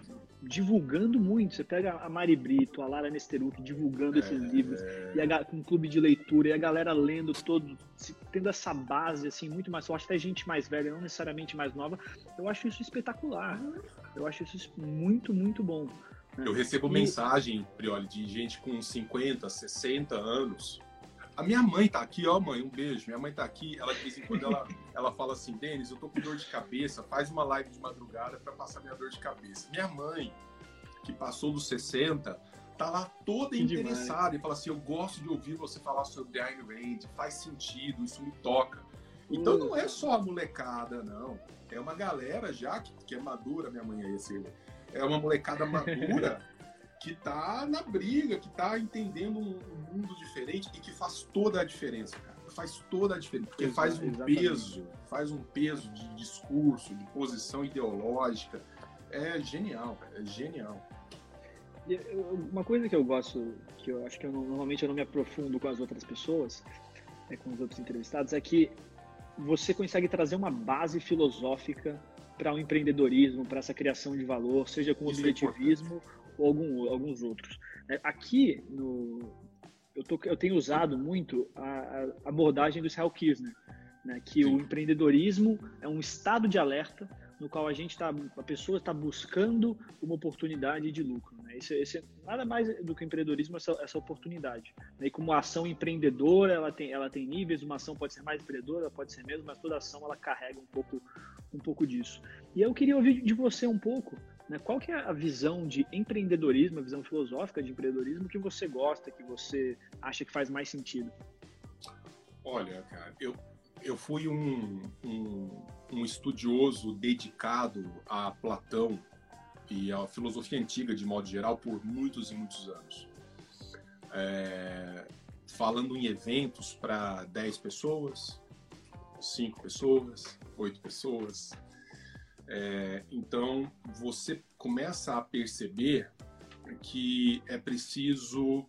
divulgando muito. Você pega a Mari Brito, a Lara Nesteruk divulgando é, esses livros, e a, com um clube de leitura, e a galera lendo todo, tendo essa base assim, muito mais forte, até gente mais velha, não necessariamente mais nova. Eu acho isso espetacular. Eu acho isso muito, muito bom. Né? Eu recebo e... mensagem, Prioli, de gente com 50, 60 anos a minha mãe tá aqui, ó, mãe, um beijo. Minha mãe tá aqui, ela de vez em quando ela, ela fala assim: Denis, eu tô com dor de cabeça, faz uma live de madrugada para passar minha dor de cabeça. Minha mãe, que passou dos 60, tá lá toda que interessada demais. e fala assim: Eu gosto de ouvir você falar sobre Ayn Rand, faz sentido, isso me toca. Então não é só a molecada, não. É uma galera já que, que é madura, minha mãe é esse. É uma molecada madura que está na briga, que está entendendo um, mundo diferente e que faz toda a diferença, cara. Faz toda a diferença, porque faz um Exatamente. peso, faz um peso de discurso, de posição ideológica. É genial, cara, é genial. Uma coisa que eu gosto, que eu acho que eu não, normalmente eu não me aprofundo com as outras pessoas, é, com os outros entrevistados, é que você consegue trazer uma base filosófica para o um empreendedorismo, para essa criação de valor, seja com Isso é objetivismo é ou algum, alguns outros. É, aqui, no, eu, tô, eu tenho usado muito a, a abordagem do Israel Kirchner, né, que Sim. o empreendedorismo é um estado de alerta no qual a gente está, a pessoa está buscando uma oportunidade de lucro. Né? Esse, esse, nada mais do que empreendedorismo essa, essa oportunidade. Né? E como ação empreendedora, ela tem, ela tem níveis. Uma ação pode ser mais empreendedora, pode ser mesmo, mas toda ação ela carrega um pouco, um pouco disso. E eu queria ouvir de você um pouco né? Qual que é a visão de empreendedorismo, a visão filosófica de empreendedorismo que você gosta, que você acha que faz mais sentido? Olha, cara, eu, eu fui um, um, um estudioso dedicado a Platão e a filosofia antiga de modo geral por muitos e muitos anos. É, falando em eventos para 10 pessoas, 5 pessoas, 8 pessoas, é, então, você começa a perceber que é preciso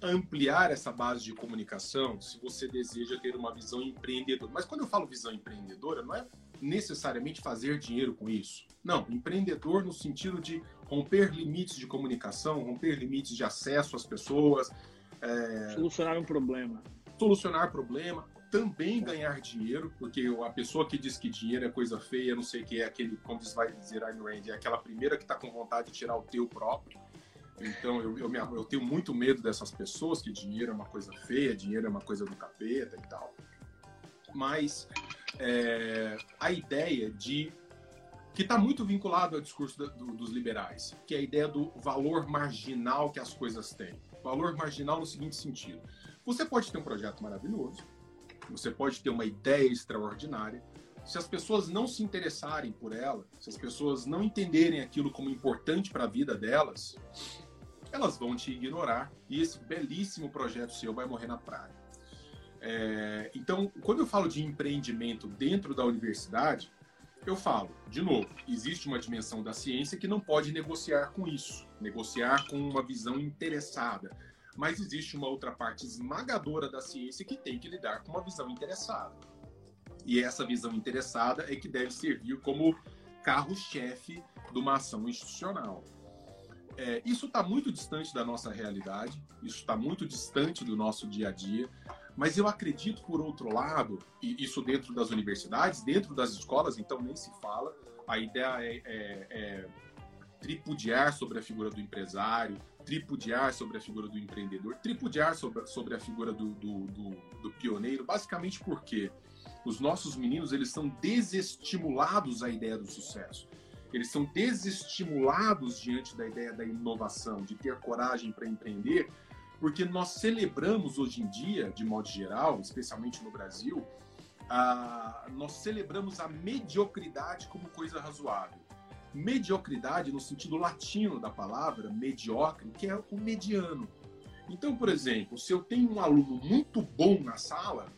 ampliar essa base de comunicação se você deseja ter uma visão empreendedora. Mas quando eu falo visão empreendedora, não é necessariamente fazer dinheiro com isso. Não, empreendedor no sentido de romper limites de comunicação, romper limites de acesso às pessoas. É... Solucionar um problema. Solucionar problema, também ganhar dinheiro, porque a pessoa que diz que dinheiro é coisa feia, não sei o que é aquele, como vai dizer Ayn Rand, é aquela primeira que está com vontade de tirar o teu próprio. Então eu, eu, me, eu, tenho muito medo dessas pessoas que dinheiro é uma coisa feia, dinheiro é uma coisa do capeta e tal. Mas é, a ideia de que está muito vinculado ao discurso do, dos liberais, que é a ideia do valor marginal que as coisas têm. Valor marginal no seguinte sentido: você pode ter um projeto maravilhoso, você pode ter uma ideia extraordinária. Se as pessoas não se interessarem por ela, se as pessoas não entenderem aquilo como importante para a vida delas, elas vão te ignorar e esse belíssimo projeto seu vai morrer na praia. É, então, quando eu falo de empreendimento dentro da universidade, eu falo, de novo, existe uma dimensão da ciência que não pode negociar com isso, negociar com uma visão interessada, mas existe uma outra parte esmagadora da ciência que tem que lidar com uma visão interessada. E essa visão interessada é que deve servir como carro-chefe de uma ação institucional. É, isso está muito distante da nossa realidade, isso está muito distante do nosso dia a dia, mas eu acredito, por outro lado, e isso dentro das universidades, dentro das escolas, então nem se fala, a ideia é, é, é tripudiar sobre a figura do empresário, tripudiar sobre a figura do empreendedor, tripudiar sobre, sobre a figura do, do, do, do pioneiro, basicamente porque os nossos meninos eles são desestimulados à ideia do sucesso. eles são desestimulados diante da ideia da inovação, de ter coragem para empreender, porque nós celebramos hoje em dia, de modo geral, especialmente no Brasil, a, nós celebramos a mediocridade como coisa razoável. Mediocridade no sentido latino da palavra, mediocre, que é o mediano. Então, por exemplo, se eu tenho um aluno muito bom na sala,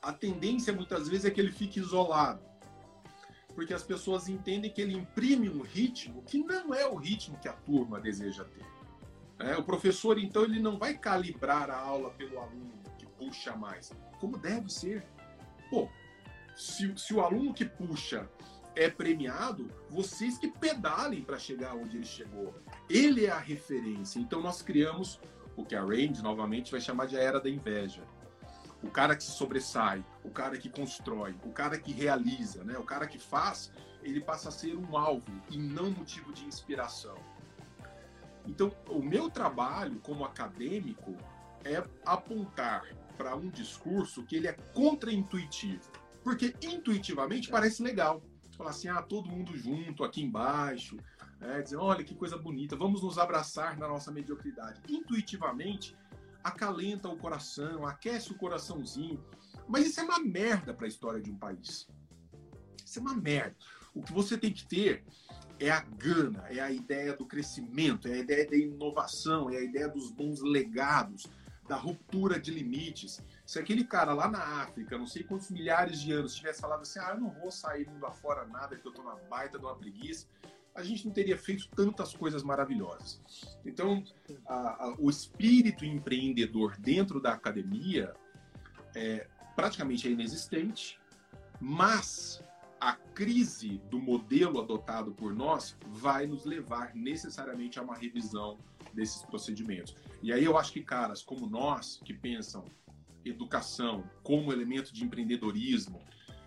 a tendência muitas vezes é que ele fique isolado. Porque as pessoas entendem que ele imprime um ritmo que não é o ritmo que a turma deseja ter. É, o professor, então, ele não vai calibrar a aula pelo aluno que puxa mais, como deve ser. Pô, se, se o aluno que puxa é premiado, vocês que pedalem para chegar onde ele chegou. Ele é a referência. Então, nós criamos o que a Range, novamente, vai chamar de a era da inveja. O cara que se sobressai, o cara que constrói, o cara que realiza, né? o cara que faz, ele passa a ser um alvo e não motivo de inspiração. Então, o meu trabalho como acadêmico é apontar para um discurso que ele é contraintuitivo. Porque intuitivamente parece legal. Falar assim, ah, todo mundo junto aqui embaixo, é, dizer, olha que coisa bonita, vamos nos abraçar na nossa mediocridade. Intuitivamente, acalenta o coração, aquece o coraçãozinho. Mas isso é uma merda para a história de um país. Isso é uma merda. O que você tem que ter é a gana, é a ideia do crescimento, é a ideia da inovação, é a ideia dos bons legados, da ruptura de limites. Se aquele cara lá na África, não sei quantos milhares de anos, tivesse falado assim: ah, eu não vou sair mundo afora nada, porque eu tô na baita de uma preguiça, a gente não teria feito tantas coisas maravilhosas. Então, a, a, o espírito empreendedor dentro da academia é, praticamente é inexistente, mas a crise do modelo adotado por nós vai nos levar necessariamente a uma revisão desses procedimentos. E aí eu acho que caras como nós, que pensam educação como elemento de empreendedorismo,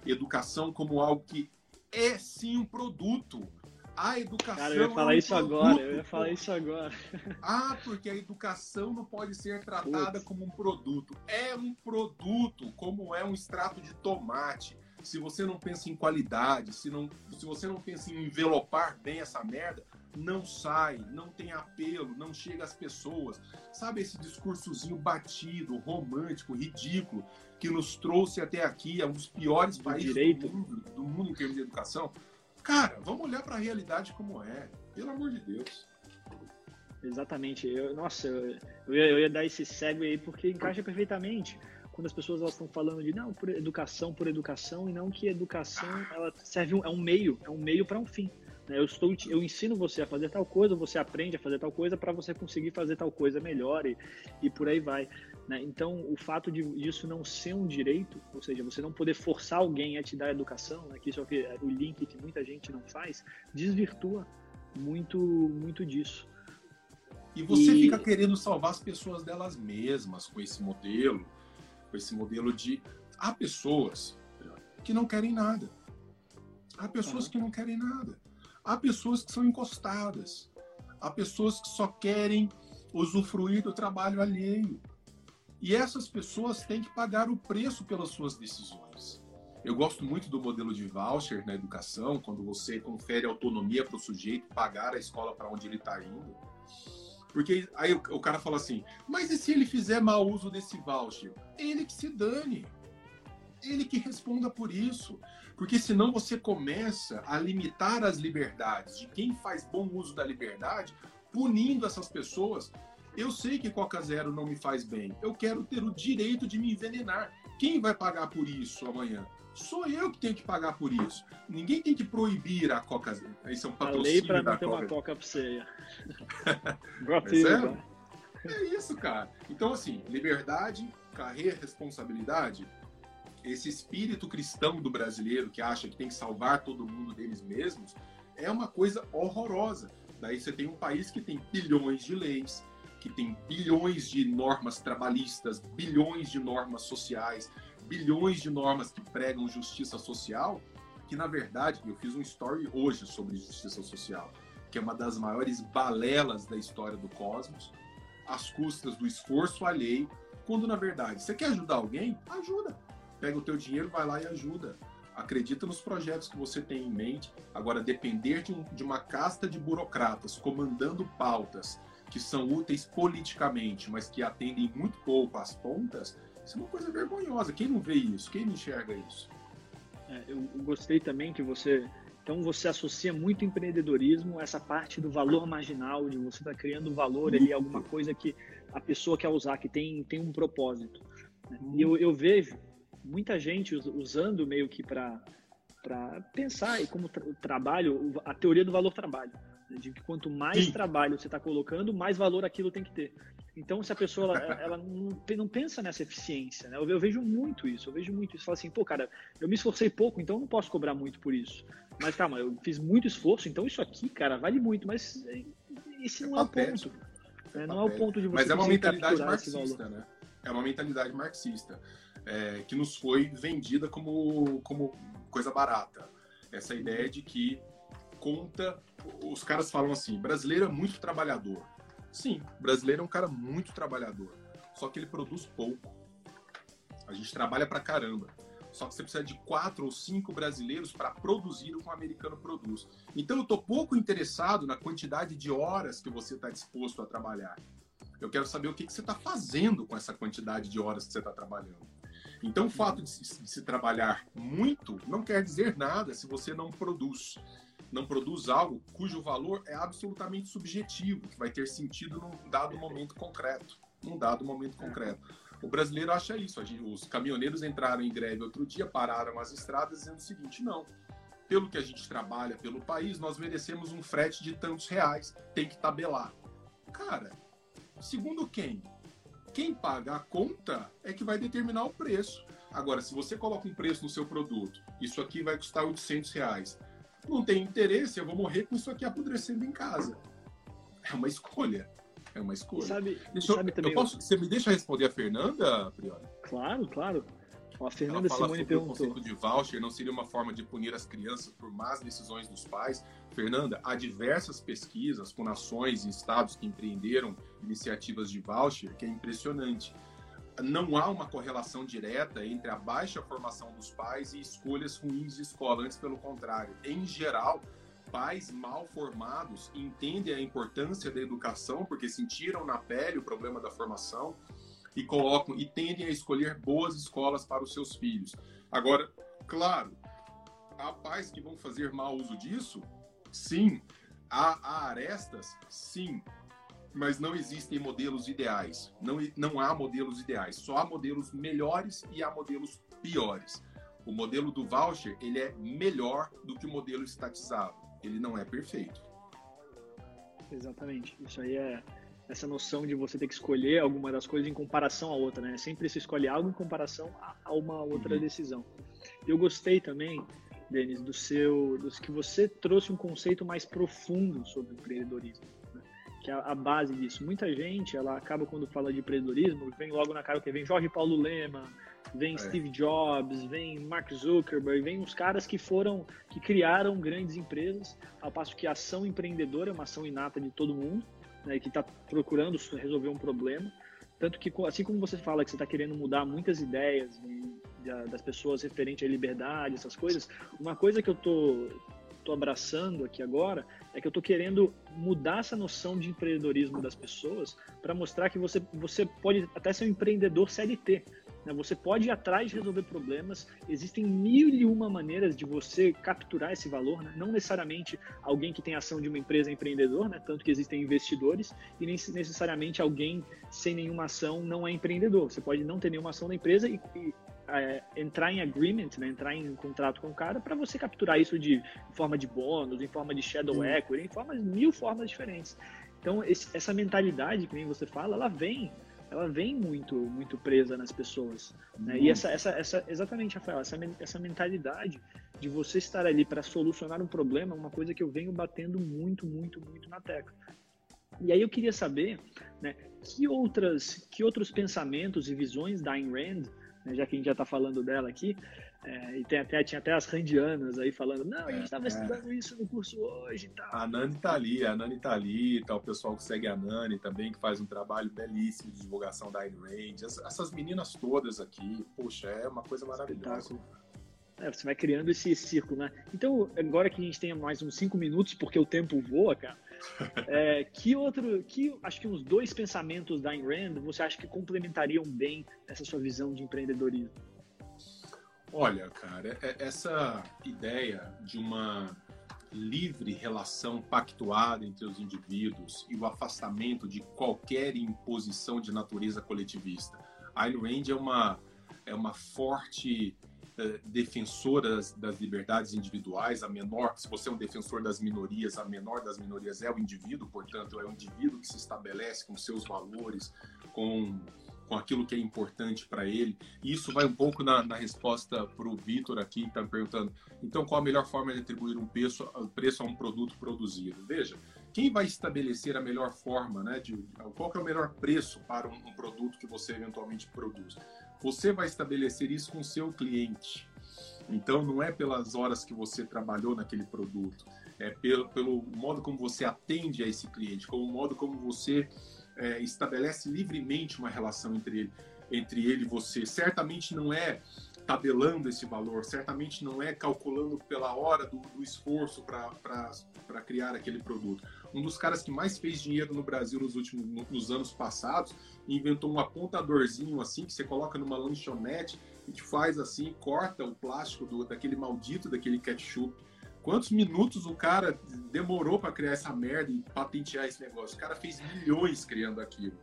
educação como algo que é sim um produto. A educação. Cara, eu ia falar é um isso produto, agora, eu ia falar isso agora. Ah, porque a educação não pode ser tratada Putz. como um produto. É um produto, como é um extrato de tomate se você não pensa em qualidade, se, não, se você não pensa em envelopar bem essa merda, não sai, não tem apelo, não chega às pessoas. Sabe esse discursozinho batido, romântico, ridículo, que nos trouxe até aqui, a um dos piores do países direito. do mundo, do mundo em termos de educação? Cara, vamos olhar para a realidade como é, pelo amor de Deus. Exatamente. Eu, nossa, eu, eu, ia, eu ia dar esse segue aí porque encaixa perfeitamente quando as pessoas elas estão falando de não por educação por educação e não que educação ela serve um, é um meio é um meio para um fim? Eu estou eu ensino você a fazer tal coisa você aprende a fazer tal coisa para você conseguir fazer tal coisa melhor e, e por aí vai né? então o fato de isso não ser um direito ou seja você não poder forçar alguém a te dar educação né? que isso é o, que, é o link que muita gente não faz desvirtua muito muito disso e você e... fica querendo salvar as pessoas delas mesmas com esse modelo com esse modelo de há pessoas que não querem nada. Há pessoas uhum. que não querem nada. Há pessoas que são encostadas. Há pessoas que só querem usufruir do trabalho alheio. E essas pessoas têm que pagar o preço pelas suas decisões. Eu gosto muito do modelo de voucher na educação, quando você confere autonomia para o sujeito pagar a escola para onde ele está indo. Porque aí o, cara fala assim, mas e se ele fizer mau uso desse voucher? Ele que se dane. Ele que responda por isso. Porque senão você começa a limitar as liberdades de quem faz bom uso da liberdade, punindo essas pessoas. Eu sei que Coca Zero não me faz bem. Eu quero ter o direito de me envenenar. Quem vai pagar por isso amanhã? Sou eu que tenho que pagar por isso. Ninguém tem que proibir a Coca. Isso é um patrocínio a lei para não ter uma Coca pra você. é, é isso, cara. Então, assim, liberdade, carreira, responsabilidade. Esse espírito cristão do brasileiro que acha que tem que salvar todo mundo deles mesmos é uma coisa horrorosa. Daí você tem um país que tem bilhões de leis, que tem bilhões de normas trabalhistas, bilhões de normas sociais, bilhões de normas que pregam justiça social, que na verdade, eu fiz um story hoje sobre justiça social, que é uma das maiores balelas da história do cosmos, às custas do esforço alheio, quando na verdade você quer ajudar alguém, ajuda. Pega o teu dinheiro, vai lá e ajuda. acredita nos projetos que você tem em mente. Agora, depender de, um, de uma casta de burocratas comandando pautas que são úteis politicamente, mas que atendem muito pouco às pontas, isso é uma coisa vergonhosa. Quem não vê isso? Quem não enxerga isso? É, eu gostei também que você. Então você associa muito empreendedorismo a essa parte do valor marginal, de você estar tá criando valor ali, alguma coisa que a pessoa quer usar, que tem, tem um propósito. E eu, eu vejo muita gente usando meio que para pensar e como tra trabalho, a teoria do valor trabalho. Né? De que quanto mais Sim. trabalho você está colocando, mais valor aquilo tem que ter. Então, se a pessoa ela, ela não, não, pensa nessa eficiência, né? Eu, eu, vejo muito isso, eu vejo muito isso. Fala assim, pô, cara, eu me esforcei pouco, então eu não posso cobrar muito por isso. Mas calma, eu fiz muito esforço, então isso aqui, cara, vale muito. Mas esse não é, é o ponto. Né? Não é o ponto de você Mas é uma mentalidade marxista, né? É uma mentalidade marxista é, que nos foi vendida como, como coisa barata. Essa ideia de que conta. Os caras falam assim: brasileiro é muito trabalhador. Sim, brasileiro é um cara muito trabalhador. Só que ele produz pouco. A gente trabalha pra caramba. Só que você precisa de quatro ou cinco brasileiros para produzir o que um americano produz. Então eu estou pouco interessado na quantidade de horas que você está disposto a trabalhar. Eu quero saber o que, que você está fazendo com essa quantidade de horas que você está trabalhando. Então, o fato de se, de se, trabalhar muito não quer dizer nada se você não produz. Não produz algo cujo valor é absolutamente subjetivo, que vai ter sentido num dado momento concreto. Num dado momento concreto. O brasileiro acha isso. Os caminhoneiros entraram em greve outro dia, pararam as estradas dizendo o seguinte: não, pelo que a gente trabalha pelo país, nós merecemos um frete de tantos reais, tem que tabelar. Cara, segundo quem? Quem paga a conta é que vai determinar o preço. Agora, se você coloca um preço no seu produto, isso aqui vai custar 800 reais. Não tem interesse, eu vou morrer com isso aqui apodrecendo em casa. É uma escolha. É uma escolha. Sabe, Deixa sabe eu, também. Eu posso, você me deixa responder a Fernanda, Priori? Claro, claro. A Fernanda Ela fala Simone sobre perguntou. O conceito de voucher não seria uma forma de punir as crianças por más decisões dos pais. Fernanda, há diversas pesquisas com nações e estados que empreenderam iniciativas de voucher que é impressionante. Não há uma correlação direta entre a baixa formação dos pais e escolhas ruins de escola, antes pelo contrário. Em geral, pais mal formados entendem a importância da educação porque sentiram na pele o problema da formação e colocam e tendem a escolher boas escolas para os seus filhos. Agora, claro, há pais que vão fazer mau uso disso? Sim. Há, há arestas? Sim. Mas não existem modelos ideais. Não, não há modelos ideais. Só há modelos melhores e há modelos piores. O modelo do voucher ele é melhor do que o modelo estatizado. Ele não é perfeito. Exatamente. Isso aí é, essa noção de você ter que escolher alguma das coisas em comparação a outra, né? Sempre se escolhe algo em comparação a uma outra uhum. decisão. Eu gostei também, Denis, do seu, dos que você trouxe um conceito mais profundo sobre o empreendedorismo, né? que é a base disso. Muita gente, ela acaba quando fala de empreendedorismo, vem logo na cara que vem Jorge Paulo Lema, vem é. Steve Jobs, vem Mark Zuckerberg, vem os caras que foram, que criaram grandes empresas, ao passo que a ação empreendedora é uma ação inata de todo mundo né, que está procurando resolver um problema. Tanto que, assim como você fala que você está querendo mudar muitas ideias das pessoas referente à liberdade, essas coisas, uma coisa que eu tô, tô abraçando aqui agora é que eu tô querendo mudar essa noção de empreendedorismo das pessoas para mostrar que você, você pode até ser um empreendedor CLT. Né? Você pode ir atrás de resolver problemas. Existem mil e uma maneiras de você capturar esse valor. Né? Não necessariamente alguém que tem ação de uma empresa é empreendedor, né? tanto que existem investidores, e nem necessariamente alguém sem nenhuma ação não é empreendedor. Você pode não ter nenhuma ação da empresa e, e é, entrar em agreement, né? entrar em contrato com o cara para você capturar isso de forma de bônus, em forma de shadow Sim. equity, em formas mil formas diferentes. Então esse, essa mentalidade que nem você fala, ela vem ela vem muito muito presa nas pessoas. Né? E essa, essa, essa, exatamente, Rafael, essa, essa mentalidade de você estar ali para solucionar um problema é uma coisa que eu venho batendo muito, muito, muito na tecla. E aí eu queria saber né, que, outras, que outros pensamentos e visões da Ayn Rand, né, já que a gente já está falando dela aqui, é, e tem até, tinha até as randianas aí falando, não, a gente estava é, é, estudando isso no curso hoje e tal. A Nani tá ali, a Nani tá ali, tá o pessoal que segue a Nani também, que faz um trabalho belíssimo de divulgação da Ayn Rand. essas meninas todas aqui, poxa, é uma coisa maravilhosa. É, você vai criando esse, esse círculo, né? Então, agora que a gente tem mais uns cinco minutos, porque o tempo voa, cara, é, que outro, que acho que uns dois pensamentos da Ayn Rand você acha que complementariam bem essa sua visão de empreendedorismo? Olha, cara, é, essa ideia de uma livre relação pactuada entre os indivíduos e o afastamento de qualquer imposição de natureza coletivista. Ayn Rand é uma, é uma forte uh, defensora das, das, liberdades individuais, a menor, se você é um defensor das minorias, a menor das minorias é o indivíduo, portanto, é o indivíduo que se estabelece com seus valores, com com aquilo que é importante para ele. E isso vai um pouco na, na resposta para o Vitor aqui, que está me perguntando, então qual a melhor forma de atribuir um preço, preço a um produto produzido? Veja, quem vai estabelecer a melhor forma, né, de, qual é o melhor preço para um, um produto que você eventualmente produz? Você vai estabelecer isso com o seu cliente. Então, não é pelas horas que você trabalhou naquele produto, é pelo, pelo modo como você atende a esse cliente, como o modo como você é, estabelece livremente uma relação entre ele, entre ele e você. Certamente não é tabelando esse valor, certamente não é calculando pela hora do, do esforço para criar aquele produto. Um dos caras que mais fez dinheiro no Brasil nos últimos nos anos passados inventou um apontadorzinho assim que você coloca numa lanchonete e te faz assim, corta o plástico do, daquele maldito daquele ketchup Quantos minutos o cara demorou para criar essa merda e patentear esse negócio? O cara fez milhões criando aquilo.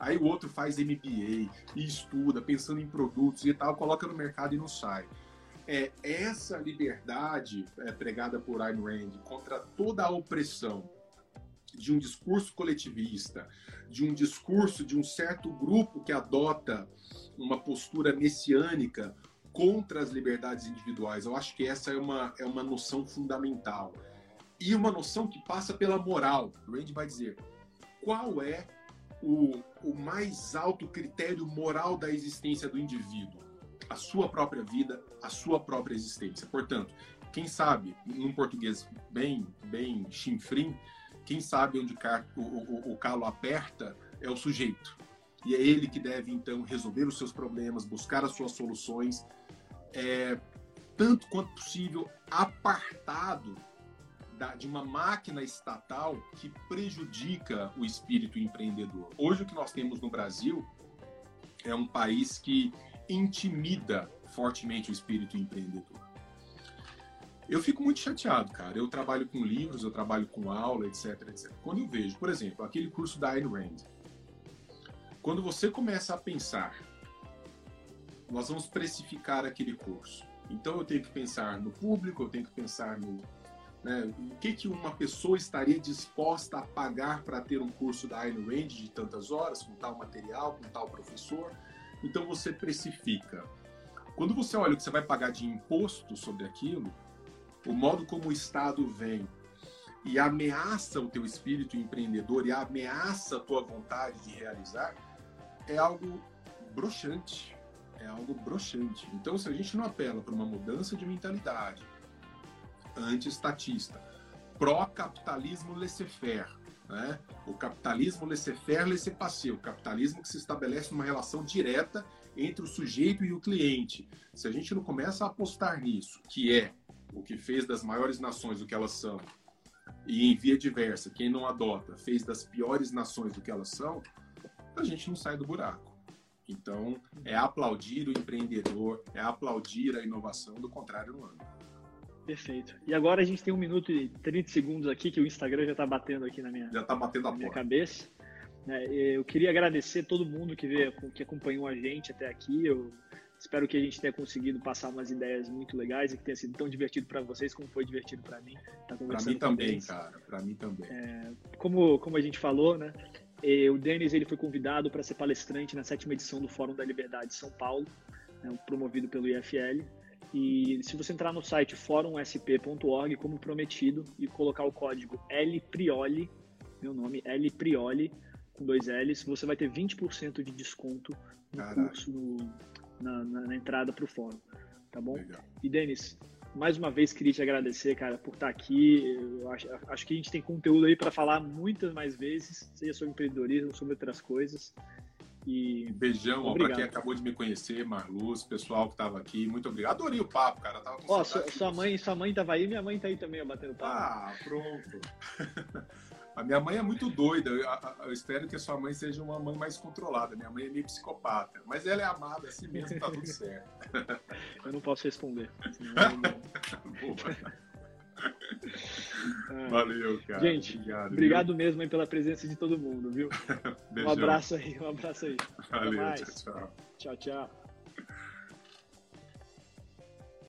Aí o outro faz MBA e estuda, pensando em produtos e tal, coloca no mercado e não sai. É essa liberdade é, pregada por Ayn Rand contra toda a opressão de um discurso coletivista, de um discurso de um certo grupo que adota uma postura messiânica contra as liberdades individuais. Eu acho que essa é uma, é uma noção fundamental. E uma noção que passa pela moral. O Randy vai dizer qual é o, o mais alto critério moral da existência do indivíduo? A sua própria vida, a sua própria existência. Portanto, quem sabe, num português bem, bem chinfrim, quem sabe onde o, o, o calo aperta é o sujeito. E é ele que deve, então, resolver os seus problemas, buscar as suas soluções é, tanto quanto possível, apartado da, de uma máquina estatal que prejudica o espírito empreendedor. Hoje, o que nós temos no Brasil é um país que intimida fortemente o espírito empreendedor. Eu fico muito chateado, cara. Eu trabalho com livros, eu trabalho com aula, etc, etc. Quando eu vejo, por exemplo, aquele curso da Ayn Rand, quando você começa a pensar nós vamos precificar aquele curso. Então eu tenho que pensar no público, eu tenho que pensar no né, o que, que uma pessoa estaria disposta a pagar para ter um curso da Ayn Rand de tantas horas, com tal material, com tal professor. Então você precifica. Quando você olha o que você vai pagar de imposto sobre aquilo, o modo como o Estado vem e ameaça o teu espírito empreendedor e ameaça a tua vontade de realizar, é algo broxante é algo broxante. Então, se a gente não apela para uma mudança de mentalidade anti-estatista, pró-capitalismo laissez-faire, né? o capitalismo laissez-faire, laissez-passer, o capitalismo que se estabelece numa relação direta entre o sujeito e o cliente. Se a gente não começa a apostar nisso, que é o que fez das maiores nações o que elas são, e em via diversa, quem não adota fez das piores nações o que elas são, a gente não sai do buraco. Então, é aplaudir o empreendedor, é aplaudir a inovação, do contrário, não anda. Perfeito. E agora a gente tem um minuto e 30 segundos aqui que o Instagram já está batendo aqui na minha, já tá batendo na minha cabeça. É, eu queria agradecer todo mundo que veio, que acompanhou a gente até aqui. Eu espero que a gente tenha conseguido passar umas ideias muito legais e que tenha sido tão divertido para vocês como foi divertido para mim. Tá para mim também, cara. Para mim também. É, como, como a gente falou, né? E o Denis ele foi convidado para ser palestrante na sétima edição do Fórum da Liberdade de São Paulo, né, promovido pelo IFL. E se você entrar no site fórumsp.org, como prometido, e colocar o código LPRIOLI, meu nome, LPRIOLI, com dois L's, você vai ter 20% de desconto no Caraca. curso, no, na, na, na, entrada para o fórum. Tá bom? Legal. E Denis, mais uma vez queria te agradecer, cara, por estar aqui. Acho, acho que a gente tem conteúdo aí para falar muitas mais vezes, seja sobre empreendedorismo, sobre outras coisas. E Beijão para quem acabou de me conhecer, Marluz, pessoal que estava aqui. Muito obrigado. Adorei o papo, cara. Tava com Ó, sua, sua mãe, sua mãe tava aí, minha mãe tá aí também, batendo papo. Ah, pronto. A minha mãe é muito doida. Eu, eu, espero que a sua mãe seja uma mãe mais controlada. Minha mãe é meio psicopata. Mas ela é amada assim mesmo, tá tudo certo. Eu não posso responder. Valeu, cara. Gente, obrigado, obrigado mesmo aí pela presença de todo mundo, viu? um abraço aí, um abraço aí. Valeu, tchau, tchau. Tchau, tchau.